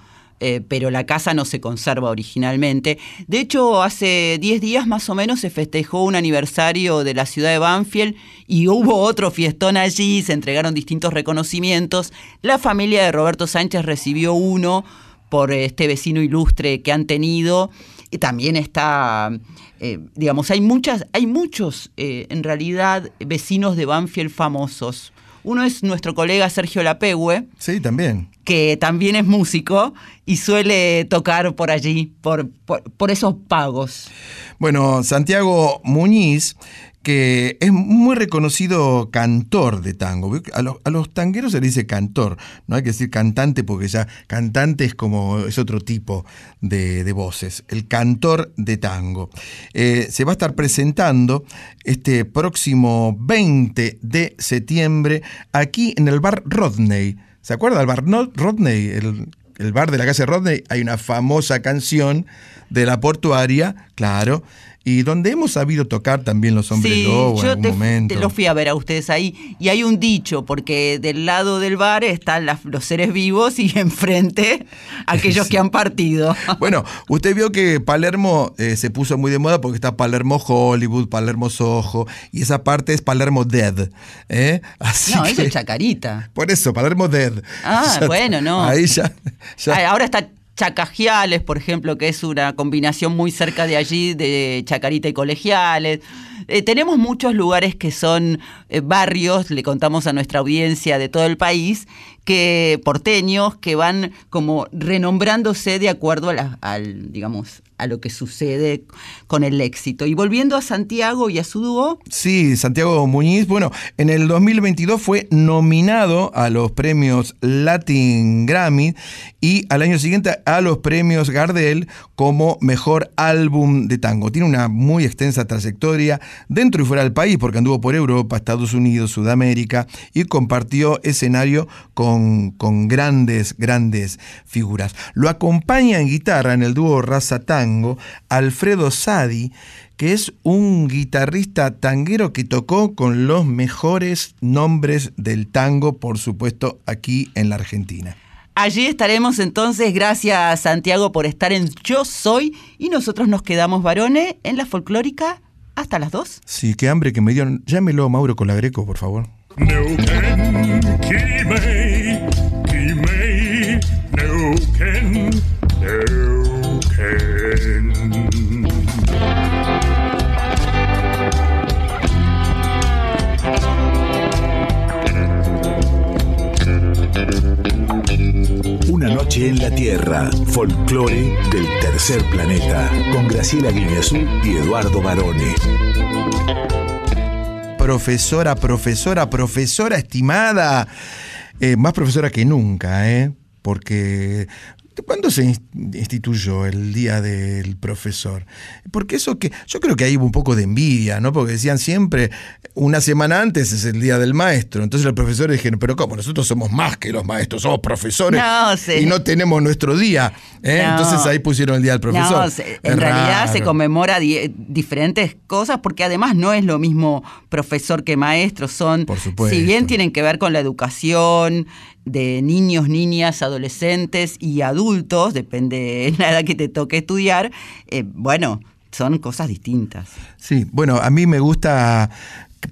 eh, pero la casa no se conserva originalmente. De hecho, hace 10 días más o menos se festejó un aniversario de la ciudad de Banfield y hubo otro fiestón allí, se entregaron distintos reconocimientos. La familia de Roberto Sánchez recibió uno por este vecino ilustre que han tenido. Y también está, eh, digamos, hay muchas, hay muchos, eh, en realidad, vecinos de Banfield famosos. Uno es nuestro colega Sergio Lapehue, Sí, también. que también es músico y suele tocar por allí, por, por, por esos pagos. Bueno, Santiago Muñiz, que es muy reconocido cantor de tango. A los, tangueros se le dice cantor, no hay que decir cantante porque ya cantante es como es otro tipo de, voces. El cantor de tango. Eh, se va a estar presentando este próximo 20 de septiembre aquí en el bar Rodney. ¿Se acuerda del bar Rodney? El, bar de la calle Rodney. Hay una famosa canción de la portuaria, claro, y donde hemos sabido tocar también los hombres Sí, lobo en yo algún te, momento. te lo fui a ver a ustedes ahí y hay un dicho, porque del lado del bar están las- los seres vivos y enfrente aquellos que han partido. Bueno, usted vio que Palermo eh, se puso muy de moda porque está Palermo Hollywood, Palermo Soho, y esa parte es Palermo Dead. ¿eh? Así No, eso que- es Chacarita. Por eso, Palermo Dead. Ah, Ya- bueno, no. Ahí ya. ya- Ah, Ahora está Chacajiales, por ejemplo, que es una combinación muy cerca de allí de Chacarita y Colegiales. Eh, tenemos muchos lugares que son eh, barrios, le contamos a nuestra audiencia de todo el país, que porteños que van como renombrándose de acuerdo a la- al, digamos, a lo que sucede con el éxito. Y volviendo a Santiago y a su dúo, Sí, Santiago Muñiz, bueno, en el 2022 fue nominado a los premios Latin Grammy y al año siguiente a los premios Gardel como mejor álbum de tango. Tiene una muy extensa trayectoria dentro y fuera del país porque anduvo por Europa, Estados Unidos, Sudamérica y compartió escenario con, con grandes, grandes figuras. Lo acompaña en guitarra en el dúo Raza Tango Alfredo Sadi, que es un guitarrista tanguero que tocó con los mejores nombres del tango, por supuesto, aquí en la Argentina. Allí estaremos entonces, gracias Santiago por estar en Yo Soy y nosotros nos quedamos varones en la folclórica hasta las 2. Sí, qué hambre que me dieron. Llámelo Mauro Colagreco, por favor. En la Tierra, folclore del tercer planeta, con Graciela Guineazú y Eduardo Barone. Profesora, profesora, profesora estimada. Eh, más profesora que nunca, ¿eh? Porque. ¿Cuándo se ins- instituyó el Día del Profesor? Porque eso que. Yo creo que hay un poco de envidia, ¿no? Porque decían siempre, una semana antes es el Día del Maestro. Entonces los profesores dijeron, pero ¿cómo? Nosotros somos más que los maestros, somos profesores. No, sí. Y no tenemos nuestro día. ¿eh? No. Entonces ahí pusieron el Día del Profesor. No, se- en realidad se conmemora di- diferentes cosas porque además no es lo mismo profesor que maestro, son, supuesto. si bien tienen que ver con la educación de niños, niñas, adolescentes y adultos, depende de la edad que te toque estudiar, eh, bueno, son cosas distintas. Sí, bueno, a mí me gusta,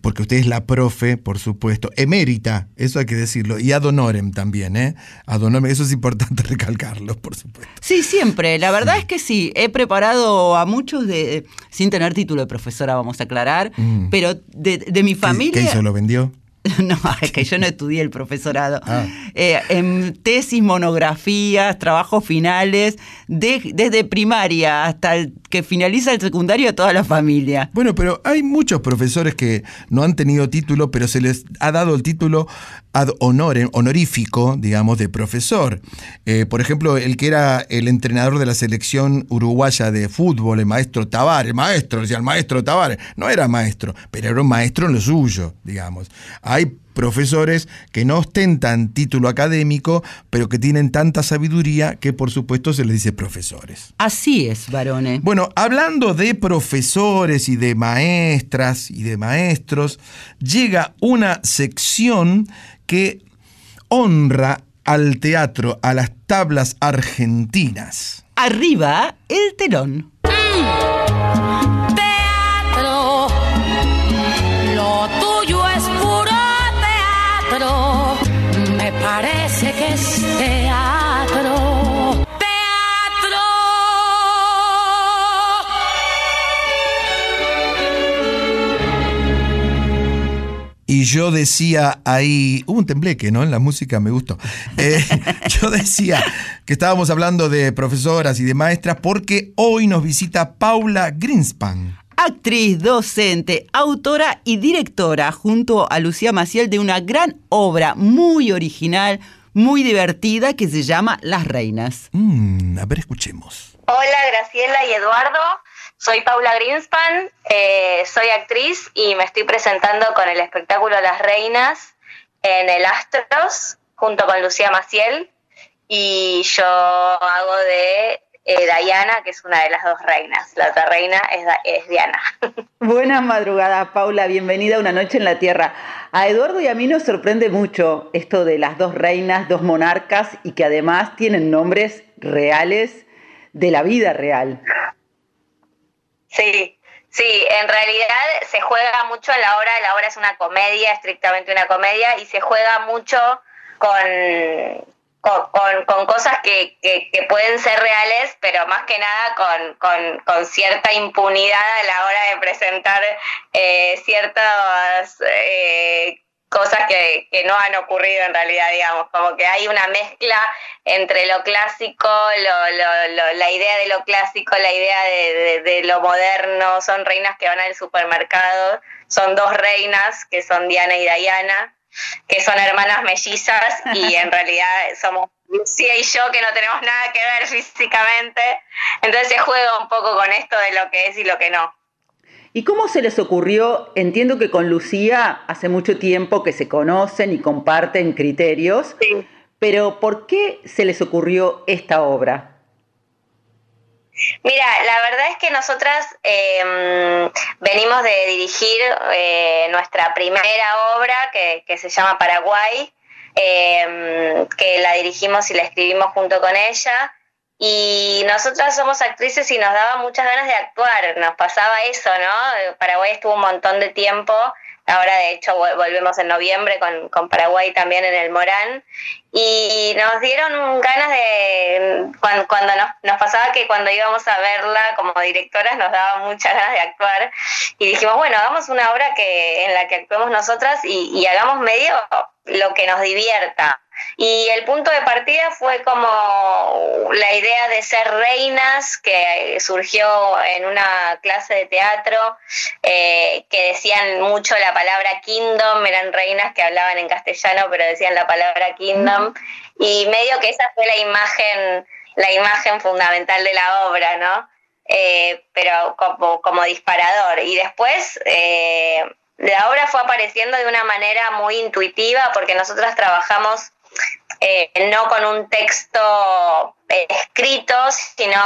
porque usted es la profe, por supuesto, emérita, eso hay que decirlo, y ad honorem también, ¿eh? Ad honorem, eso es importante recalcarlo, por supuesto. Sí, siempre. La verdad es que sí. He preparado a muchos de, sin tener título de profesora, vamos a aclarar, Mm. pero de, de mi ¿Qué- familia. ¿Qué hizo? ¿Lo vendió? No, es que yo no estudié el profesorado. Ah. Eh, en tesis, monografías, trabajos finales, de- desde primaria hasta el que finaliza el secundario, toda la familia. Bueno, pero hay muchos profesores que no han tenido título, pero se les ha dado el título ad honorem, honorífico, digamos, de profesor. Eh, por ejemplo, el que era el entrenador de la selección uruguaya de fútbol, el maestro Tavares, maestro, decía el maestro Tavares, no era maestro, pero era un maestro en lo suyo, digamos. Hay profesores que no ostentan título académico, pero que tienen tanta sabiduría que por supuesto se les dice profesores. Así es, varones. Bueno, hablando de profesores y de maestras y de maestros, llega una sección que honra al teatro, a las tablas argentinas. Arriba el telón. Y yo decía ahí, hubo un tembleque, ¿no? En la música me gustó. Eh, yo decía que estábamos hablando de profesoras y de maestras porque hoy nos visita Paula Greenspan. Actriz, docente, autora y directora, junto a Lucía Maciel, de una gran obra muy original, muy divertida, que se llama Las Reinas. Mm, a ver, escuchemos. Hola Graciela y Eduardo, soy Paula Greenspan, eh, soy actriz y me estoy presentando con el espectáculo Las Reinas en el Astros junto con Lucía Maciel y yo hago de eh, Diana, que es una de las dos reinas. La otra reina es, es Diana. Buenas madrugadas, Paula. Bienvenida a Una Noche en la Tierra. A Eduardo y a mí nos sorprende mucho esto de las dos reinas, dos monarcas y que además tienen nombres reales de la vida real. Sí, sí, en realidad se juega mucho en la obra, la obra es una comedia, estrictamente una comedia, y se juega mucho con, con, con- cosas que, que- que pueden ser reales, pero más que nada con, con- con cierta impunidad a la hora de presentar eh, ciertas eh, cosas que, que no han ocurrido en realidad, digamos, como que hay una mezcla entre lo clásico, lo- lo- lo- la idea de lo clásico, la idea de, de- de lo moderno, son reinas que van al supermercado, son dos reinas que son Diana y Diana, que son hermanas mellizas y en realidad somos Lucía y yo que no tenemos nada que ver físicamente, entonces se juega un poco con esto de lo que es y lo que no. ¿Y cómo se les ocurrió? Entiendo que con Lucía hace mucho tiempo que se conocen y comparten criterios, pero ¿por qué se les ocurrió esta obra? Mira, la verdad es que nosotras eh, venimos de dirigir eh, nuestra primera obra que, que se llama Paraguay, eh, que la dirigimos y la escribimos junto con ella. Y nosotras somos actrices y nos daba muchas ganas de actuar, nos pasaba eso, ¿no? Paraguay estuvo un montón de tiempo, ahora de hecho vol- volvemos en noviembre con, con Paraguay también en el Morán, y nos dieron ganas de, cuando, cuando nos, nos pasaba que cuando íbamos a verla como directoras nos daba muchas ganas de actuar, y dijimos, bueno, hagamos una obra que, en la que actuemos nosotras y, y hagamos medio lo que nos divierta. Y el punto de partida fue como la idea de ser reinas, que surgió en una clase de teatro, eh, que decían mucho la palabra kingdom, eran reinas que hablaban en castellano, pero decían la palabra kingdom, y medio que esa fue la imagen, la imagen fundamental de la obra, ¿no? Eh, pero como, como disparador. Y después eh, la obra fue apareciendo de una manera muy intuitiva, porque nosotras trabajamos eh, no con un texto eh, escrito, sino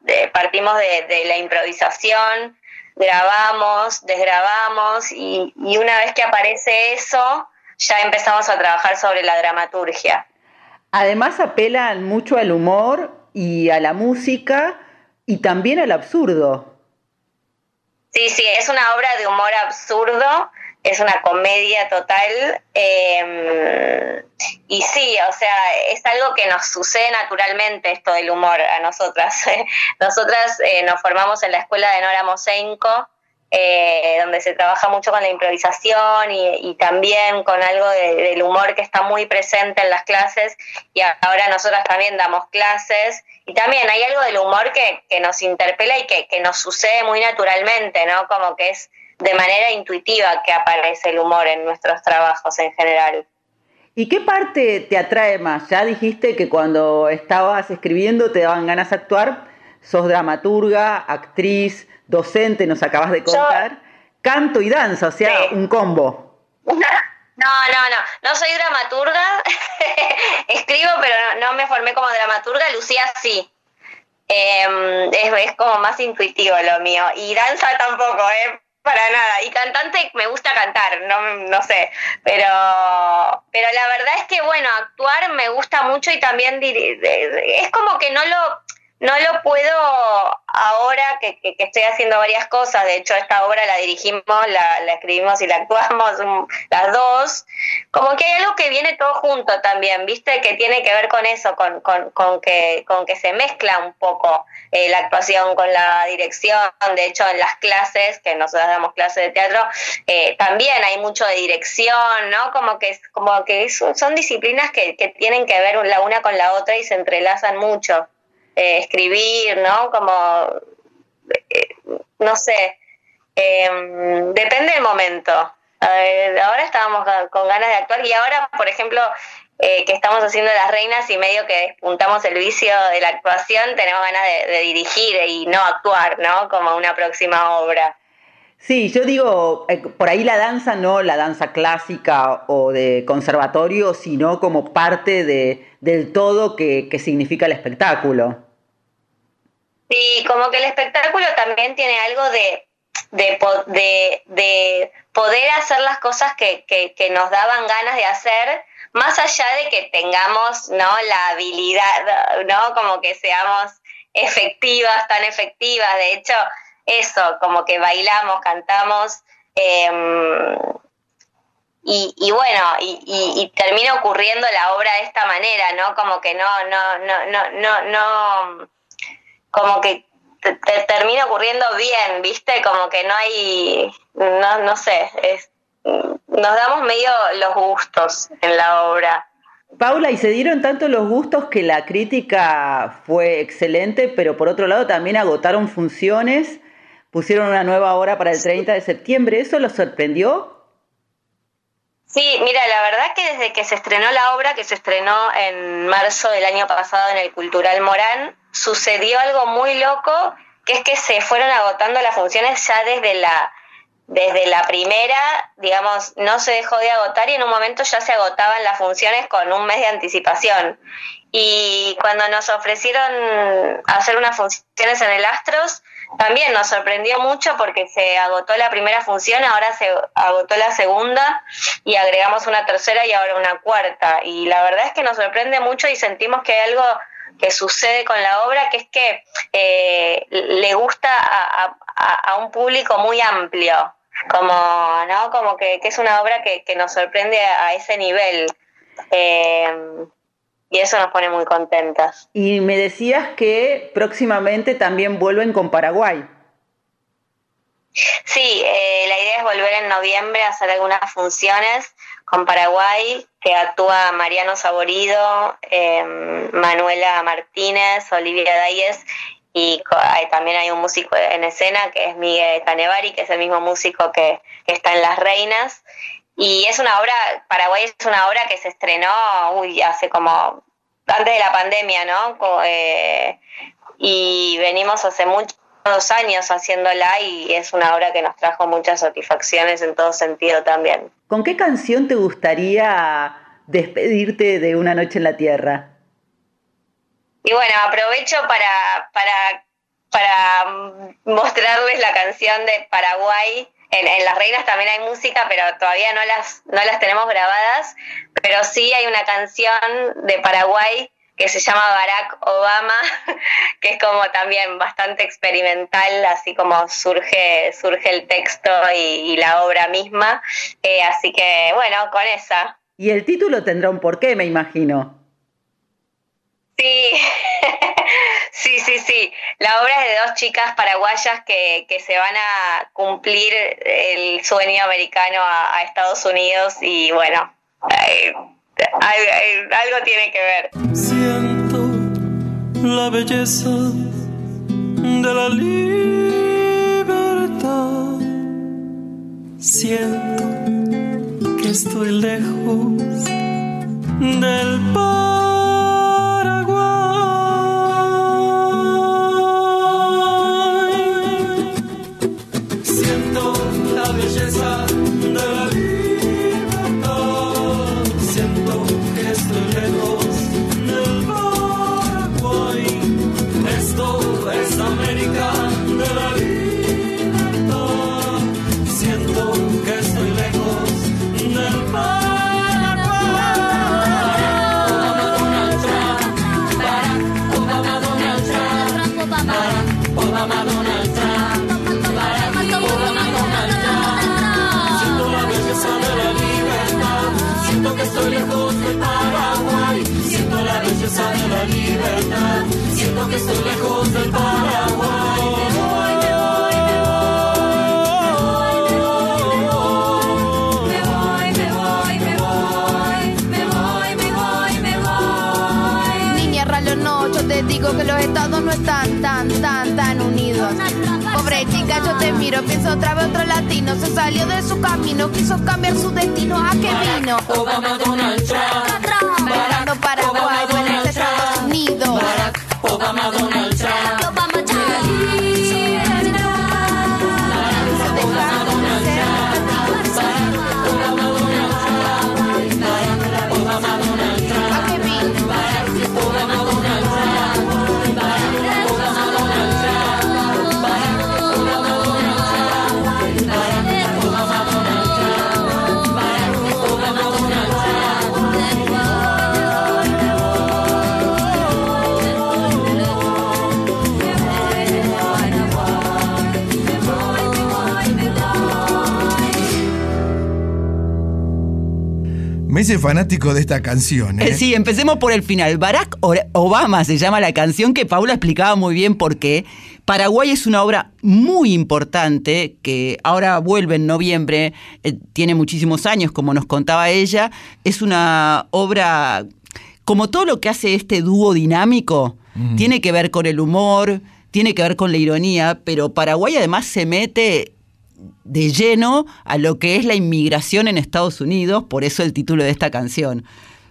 de- partimos de, de la improvisación, grabamos, desgrabamos y, y una vez que aparece eso, ya empezamos a trabajar sobre la dramaturgia. Además apelan mucho al humor y a la música y también al absurdo. Sí, sí, es una obra de humor absurdo, es una comedia total. eh, y sí, o sea, es algo que nos sucede naturalmente esto del humor a nosotras. Nosotras eh, nos formamos en la escuela de Nora Mosenko, eh, donde se trabaja mucho con la improvisación y, y también con algo de- del humor que está muy presente en las clases. Y ahora nosotras también damos clases. Y también hay algo del humor que, que nos interpela y que, que nos sucede muy naturalmente, ¿no? Como que es de manera intuitiva que aparece el humor en nuestros trabajos en general. ¿Y qué parte te atrae más? Ya dijiste que cuando estabas escribiendo te daban ganas de actuar. Sos dramaturga, actriz, docente, nos acabas de contar. Canto y danza, o sea, un combo. No, no, no, no soy dramaturga, escribo, pero no, no me formé como dramaturga, Lucía sí. Eh, es, es como más intuitivo lo mío. Y danza tampoco, ¿eh? Para nada. Y cantante me gusta cantar, no, no sé. Pero, pero la verdad es que, bueno, actuar me gusta mucho y también es como que no lo, no lo puedo ahora que, que, estoy haciendo varias cosas, de hecho esta obra la dirigimos, la, escribimos y la actuamos las dos, como que hay algo que viene todo junto también, ¿viste? Que tiene que ver con eso, con, con, con que, con que se mezcla un poco eh, la actuación con la dirección, de hecho en las clases, que nosotros damos clases de teatro, eh, también hay mucho de dirección, ¿no? Como que, como que son disciplinas que, que tienen que ver la una con la otra y se entrelazan mucho. Eh, escribir, ¿no? Como, eh, no sé, em, depende del momento. ahora estábamos con ganas de actuar y ahora, por ejemplo, eh, que estamos haciendo Las Reinas y medio que despuntamos el vicio de la actuación, tenemos ganas de, dirigir y no actuar, ¿no? Como una próxima obra. Sí, yo digo, por ahí la danza no la danza clásica o de conservatorio, sino como parte de, del todo que, que significa el espectáculo. Sí, como que el espectáculo también tiene algo de, de, poder hacer las cosas que, que, nos daban ganas de hacer, más allá de que tengamos ¿no? la habilidad, ¿no? como que seamos efectivas, tan efectivas. De hecho, eso, como que bailamos, cantamos. Em, y, y, bueno, y, y, termina ocurriendo la obra de esta manera, ¿no? Como que no, no, no, no, no, no como que te, termina ocurriendo bien, ¿viste? Como que no hay, no, no sé, es, nos damos medio los gustos en la obra. Paula, y se dieron tanto los gustos que la crítica fue excelente, pero por otro lado también agotaron funciones, pusieron una nueva hora para el 30 de septiembre, ¿eso los sorprendió? Sí, mira, la verdad que desde que se estrenó la obra, que se estrenó en marzo del año pasado en el Cultural Morán, sucedió algo muy loco, que es que se fueron agotando las funciones ya desde la desde la primera, digamos, no se dejó de agotar y en un momento ya se agotaban las funciones con un mes de anticipación. Y cuando nos ofrecieron hacer unas funciones en el Astros, también nos sorprendió mucho porque se agotó la primera función, ahora se agotó la segunda y agregamos una tercera y ahora una cuarta. Y la verdad es que nos sorprende mucho y sentimos que hay algo que sucede con la obra, que es que eh, le gusta a, un público muy amplio, como, ¿no? como que, es una obra que, nos sorprende a, ese nivel. Eh, y eso nos pone muy contentas. Y me decías que próximamente también vuelven con Paraguay. Sí, eh, la idea es volver en noviembre a hacer algunas funciones con Paraguay, que actúa Mariano Saborido, em, Manuela Martínez, Olivia Dayes y también hay un músico en escena que es Miguel Canevari, que es el mismo músico que, está en Las Reinas. Y es una obra, Paraguay es una obra que se estrenó uy, hace como antes de la pandemia, ¿no? Eh, y venimos hace muchos años haciéndola y es una obra que nos trajo muchas satisfacciones en todo sentido también. ¿Con qué canción te gustaría despedirte de Una Noche en la Tierra? Y bueno, aprovecho para, para, para mostrarles la canción de Paraguay en, Las Reinas también hay música, pero todavía no las, no las tenemos grabadas, pero sí hay una canción de Paraguay que se llama Barack Obama, que es como también bastante experimental, así como surge, surge el texto y, la obra misma. Eh, así que bueno, con esa. Y el título tendrá un porqué, me imagino. Sí, sí, sí, sí. La obra es de dos chicas paraguayas que, se van a cumplir el sueño americano a, Estados Unidos y bueno, algo tiene que ver. Siento la belleza de la libertad. Siento que estoy lejos del pan Niña ralo no, yo te digo que los estados no están tan, tan, tan unidos. Pobre chica, yo te miro, pienso otra vez otro latino. Se salió de su camino, quiso cambiar su destino. ¿A qué vino? Obama, Donald Trump. Hice fanático de esta canción. ¿eh? Eh, Sí, empecemos por el final. Barack Obama se llama la canción que Paula explicaba muy bien por qué. Paraguay es una obra muy importante que ahora vuelve en noviembre, eh, tiene muchísimos años, como nos contaba ella. Es una obra, como todo lo que hace este dúo dinámico, Mm. tiene que ver con el humor, tiene que ver con la ironía, pero Paraguay además se mete de lleno a lo que es la inmigración en Estados Unidos, por eso el título de esta canción.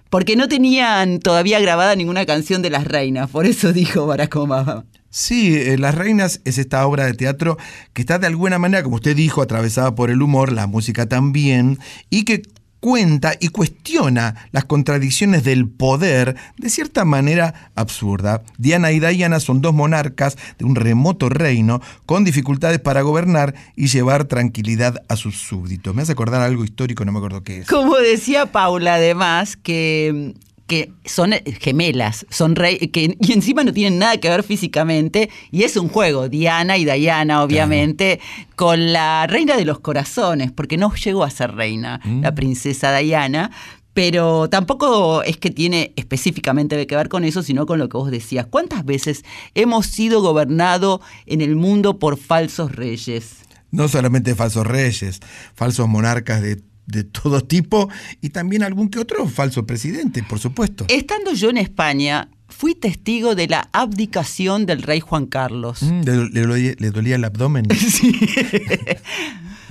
Porque no tenían todavía grabada ninguna canción de las reinas, por eso dijo Barack Obama. Sí, eh, Las Reinas es esta obra de teatro que está de alguna manera, como usted dijo, atravesada por el humor, la música también, y que cuenta y cuestiona las contradicciones del poder de cierta manera absurda. Diana y Diana son dos monarcas de un remoto reino con dificultades para gobernar y llevar tranquilidad a sus súbditos. Me hace acordar algo histórico, no me acuerdo qué es. Como decía Paula, además, que, que son gemelas, son rey, que, y encima no tienen nada que ver físicamente, y es un juego, Diana y Diana, obviamente, con la reina de los corazones, porque no llegó a ser reina, la princesa Diana. Pero tampoco es que tiene específicamente que ver con eso, sino con lo que vos decías. ¿Cuántas veces hemos sido gobernados en el mundo por falsos reyes? No solamente falsos reyes, falsos monarcas de, de todo tipo y también algún que otro falso presidente, por supuesto. Estando yo en España, fui testigo de la abdicación del rey Juan Carlos. Mm, le, le dolía, le dolía el abdomen.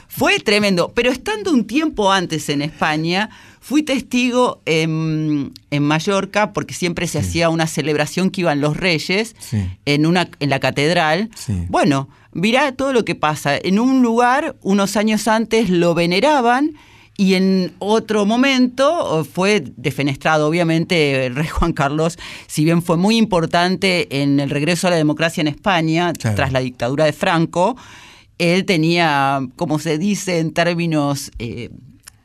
Fue tremendo, pero estando un tiempo antes en España, fui testigo en, en Mallorca, porque siempre se hacía una celebración que iban los reyes Sí. en, una, en la catedral. Sí. Bueno, mirá todo lo que pasa. En un lugar, unos años antes, lo veneraban y en otro momento fue defenestrado. Obviamente, el rey Juan Carlos, si bien fue muy importante en el regreso a la democracia en España, Claro. tras la dictadura de Franco, él tenía, como se dice en términos eh,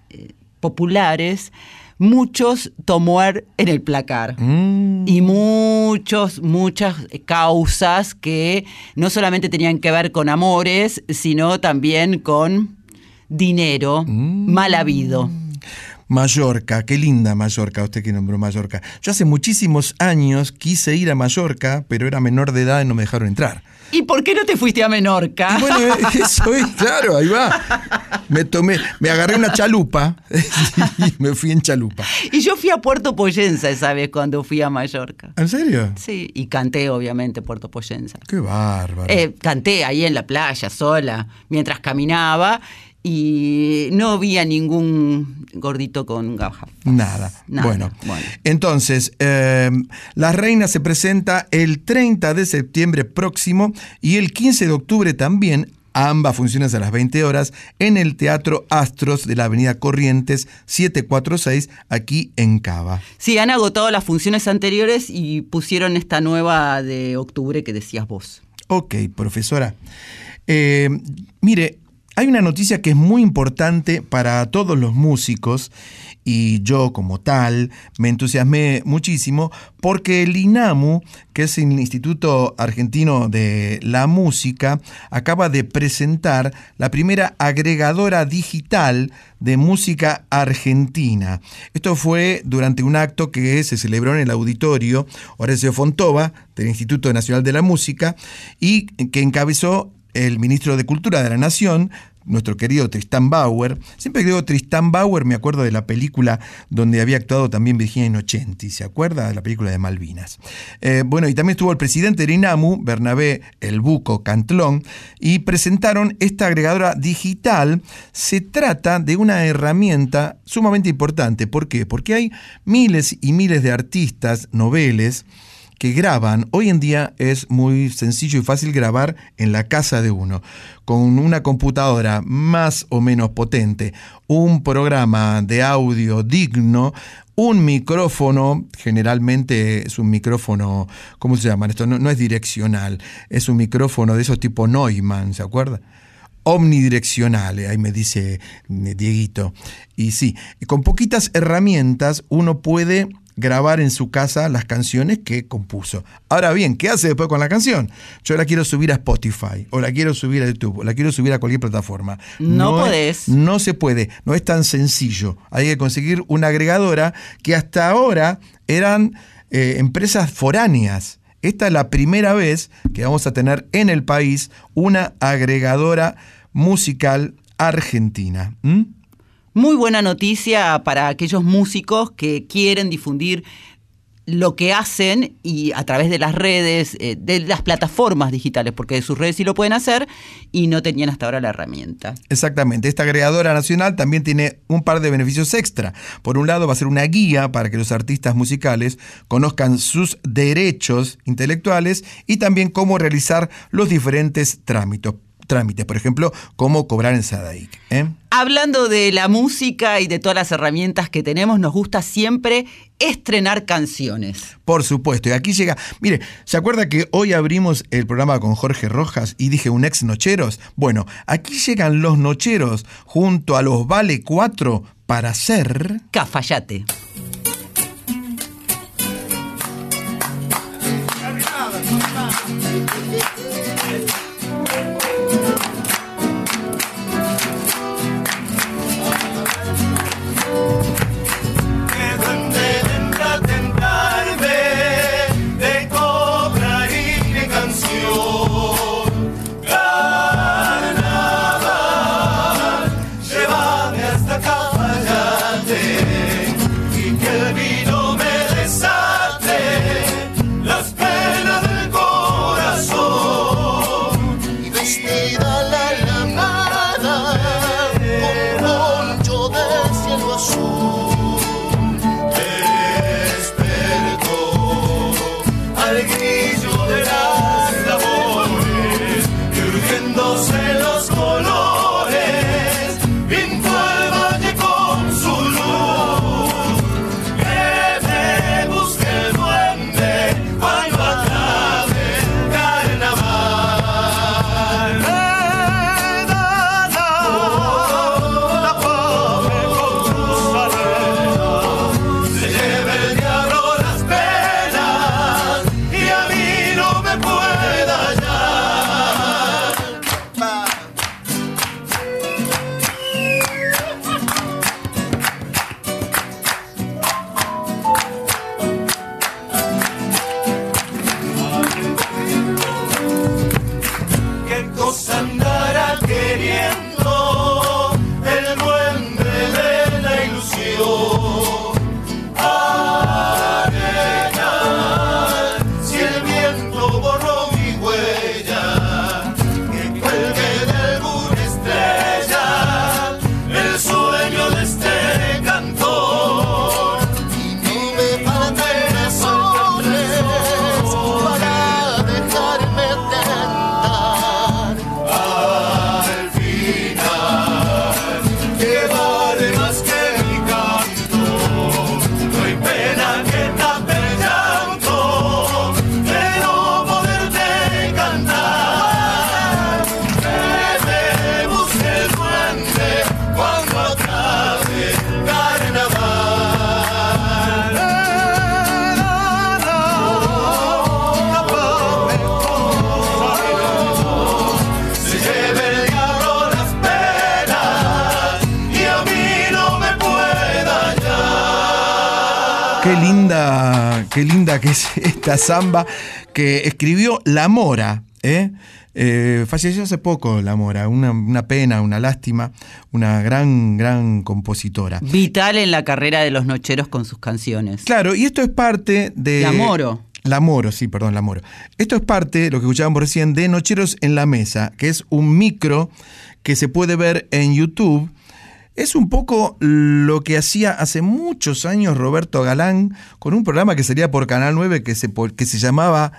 eh, populares, muchos tomar en el placar. Y muchos, muchas causas que no solamente tenían que ver con amores, sino también con dinero mal habido. Mallorca, qué linda Mallorca, usted que nombró Mallorca. Yo hace muchísimos años quise ir a Mallorca, pero era menor de edad y no me dejaron entrar. ¿Y por qué no te fuiste a Menorca? Y bueno, eso es, claro, ahí va. Me tomé, me agarré una chalupa y me fui en chalupa. Y yo fui a Puerto Poyensa esa vez cuando fui a Mallorca. ¿En serio? Sí, y canté obviamente Puerto Poyensa. Qué bárbaro. Eh, canté ahí en la playa sola mientras caminaba y no había ningún gordito con gafas. Nada. Nada, Bueno, bueno. entonces, eh, La Reina se presenta el 30 de septiembre próximo y el 15 de octubre también, ambas funciones a las 20 horas, en el Teatro Astros de la Avenida Corrientes 746, aquí en Cava. Sí, han agotado las funciones anteriores y pusieron esta nueva de octubre que decías vos. Ok, profesora. Eh, mire, Hay una noticia que es muy importante para todos los músicos y yo como tal me entusiasmé muchísimo porque el INAMU, que es el Instituto Argentino de la Música, acaba de presentar la primera agregadora digital de música argentina. Esto fue durante un acto que se celebró en el auditorio Horacio Fontova del Instituto Nacional de la Música y que encabezó el ministro de Cultura de la Nación, nuestro querido Tristán Bauer. Siempre que digo Tristán Bauer me acuerdo de la película donde había actuado también Virginia Innocenti, ¿se acuerda? De la película de Malvinas. Eh, bueno, y también estuvo el presidente del INAMU, Bernabé El Buco Cantlón, y presentaron esta agregadora digital. Se trata de una herramienta sumamente importante. ¿Por qué? Porque hay miles y miles de artistas, noveles, que graban, hoy en día es muy sencillo y fácil grabar en la casa de uno, con una computadora más o menos potente, un programa de audio digno, un micrófono, generalmente es un micrófono, ¿cómo se llama? Esto no, no es direccional, es un micrófono de esos tipo Neumann, ¿se acuerda? omnidireccional, ahí me dice eh, Dieguito. Y sí, con poquitas herramientas uno puede grabar en su casa las canciones que compuso. Ahora bien, ¿qué hace después con la canción? Yo la quiero subir a Spotify, o la quiero subir a YouTube, o la quiero subir a cualquier plataforma. No es- podés. no se puede, no es tan sencillo. Hay que conseguir una agregadora que hasta ahora eran eh, empresas foráneas. Esta es la primera vez que vamos a tener en el país una agregadora musical argentina. ¿Mm? Muy buena noticia para aquellos músicos que quieren difundir lo que hacen y a través de las redes, eh, de las plataformas digitales, porque de sus redes sí lo pueden hacer y no tenían hasta ahora la herramienta. Exactamente, esta agregadora nacional también tiene un par de beneficios extra. Por un lado va a ser una guía para que los artistas musicales conozcan sus derechos intelectuales y también cómo realizar los diferentes trámites. Trámites, por ejemplo, cómo cobrar en SADAIC. ¿eh? Hablando de la música y de todas las herramientas que tenemos, nos gusta siempre estrenar canciones. Por supuesto, y aquí llega. Mire, ¿se acuerda que hoy abrimos el programa con Jorge Rojas y dije un ex Nocheros? Bueno, aquí llegan los Nocheros junto a los Vale 4 para hacer. Cafayate. Qué linda que es esta samba que escribió La Mora. ¿eh? Eh, falleció hace poco La Mora, una, una pena, una lástima, una gran, gran compositora. Vital en la carrera de los nocheros con sus canciones. Claro, y esto es parte de... La Moro. La Moro, sí, perdón, La Moro. Esto es parte, lo que escuchábamos recién, de Nocheros en la Mesa, que es un micro que se puede ver en YouTube. Es un poco lo que hacía hace muchos años Roberto Galán con un programa que salía por Canal 9 que se, que se llamaba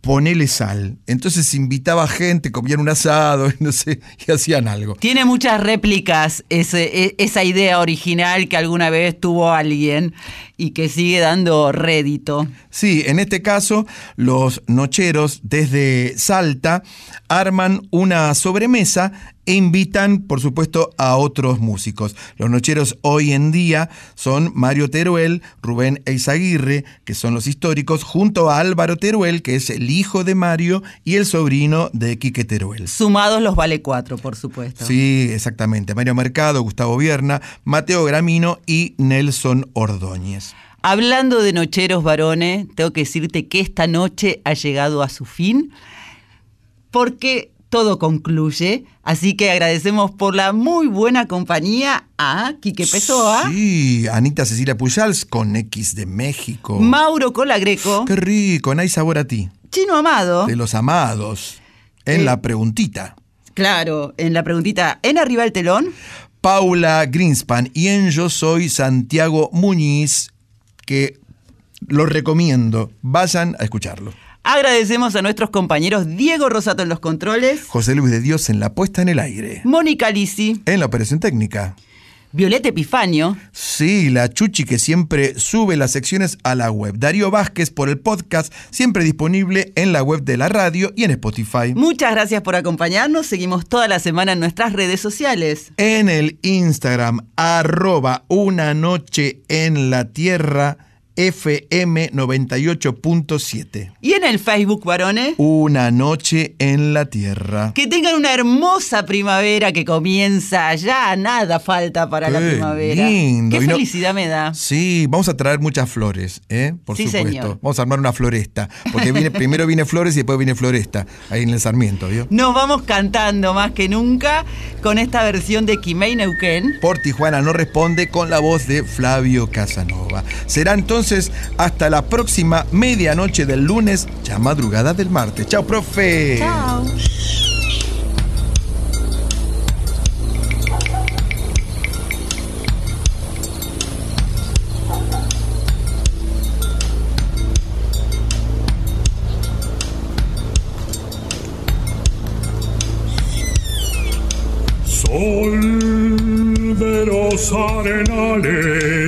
Ponele Sal. Entonces invitaba gente, comían un asado, no sé, y hacían algo. Tiene muchas réplicas ese- e- esa idea original que alguna vez tuvo alguien y que sigue dando rédito. Sí, en este caso, los nocheros desde Salta arman una sobremesa e invitan, por supuesto, a otros músicos. Los nocheros hoy en día son Mario Teruel, Rubén Eizaguirre, que son los históricos, junto a Álvaro Teruel, que es el hijo de Mario y el sobrino de Quique Teruel. Sumados los vale cuatro, por supuesto. Sí, exactamente. Mario Mercado, Gustavo Vierna, Mateo Gramino y Nelson Ordóñez. Hablando de nocheros varones, tengo que decirte que esta noche ha llegado a su fin porque todo concluye. Así que agradecemos por la muy buena compañía a Quique Pessoa, Sí, Anita Cecilia Pujals con X de México. Mauro Colagreco, Qué rico, hay sabor a ti. Chino Amado. De los amados. En Eh. la preguntita. Claro, en la preguntita, en arriba el telón. Paula Greenspan y en Yo Soy Santiago Muñiz, que lo recomiendo. Vayan a escucharlo. Agradecemos a nuestros compañeros Diego Rosato en los controles, José Luis de Dios en la puesta en el aire. Mónica Lisi, En la operación técnica. Violeta Epifanio, Sí, la Chuchi que siempre sube las secciones a la web. Darío Vázquez por el podcast, siempre disponible en la web de la radio y en Spotify. muchas gracias por acompañarnos. Seguimos toda la semana en nuestras redes sociales. En el Instagram, arroba una noche en la tierra, FM 98.7. Y en el Facebook, varones. Una noche en la tierra. Que tengan una hermosa primavera que comienza ya, nada falta para la primavera. lindo. Qué Y no- felicidad me da. Sí, vamos a traer muchas flores, ¿eh? Por Sí, supuesto. señor. Vamos a armar una floresta. Porque viene, primero viene flores y después viene floresta. Ahí en el Sarmiento, ¿vio? Nos vamos cantando más que nunca con esta versión de Kimei Neuquén. Por Tijuana no responde con la voz de Flavio Casanova. Será entonces hasta la próxima medianoche del lunes, ya madrugada del martes. Chao, profe. Chao. Sol de los arenales,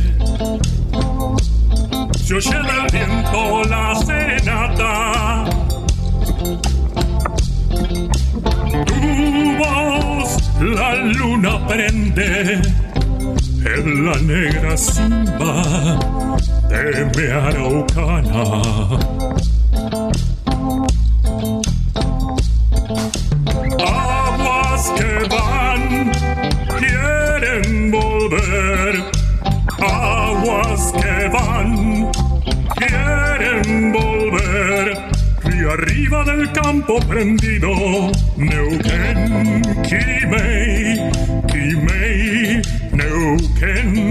se oye del viento la serenata. Tu voz la luna prende en la negra simba de mi araucana campo prendido, Neuquén, Quimei, Quimei, Neuquén,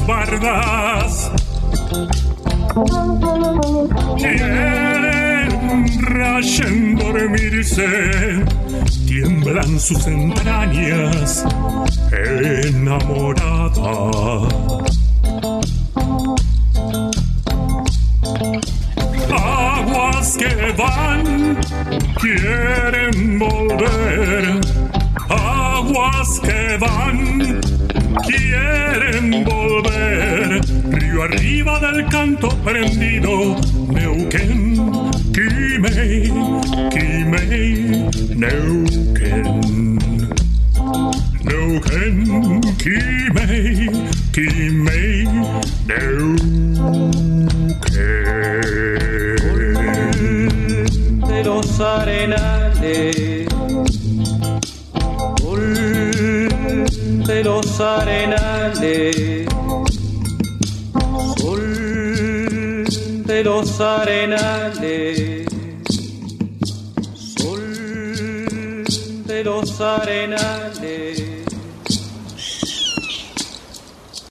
Tus bardas. Quieren rayen dormirse, tiemblan sus entrañas enamorada.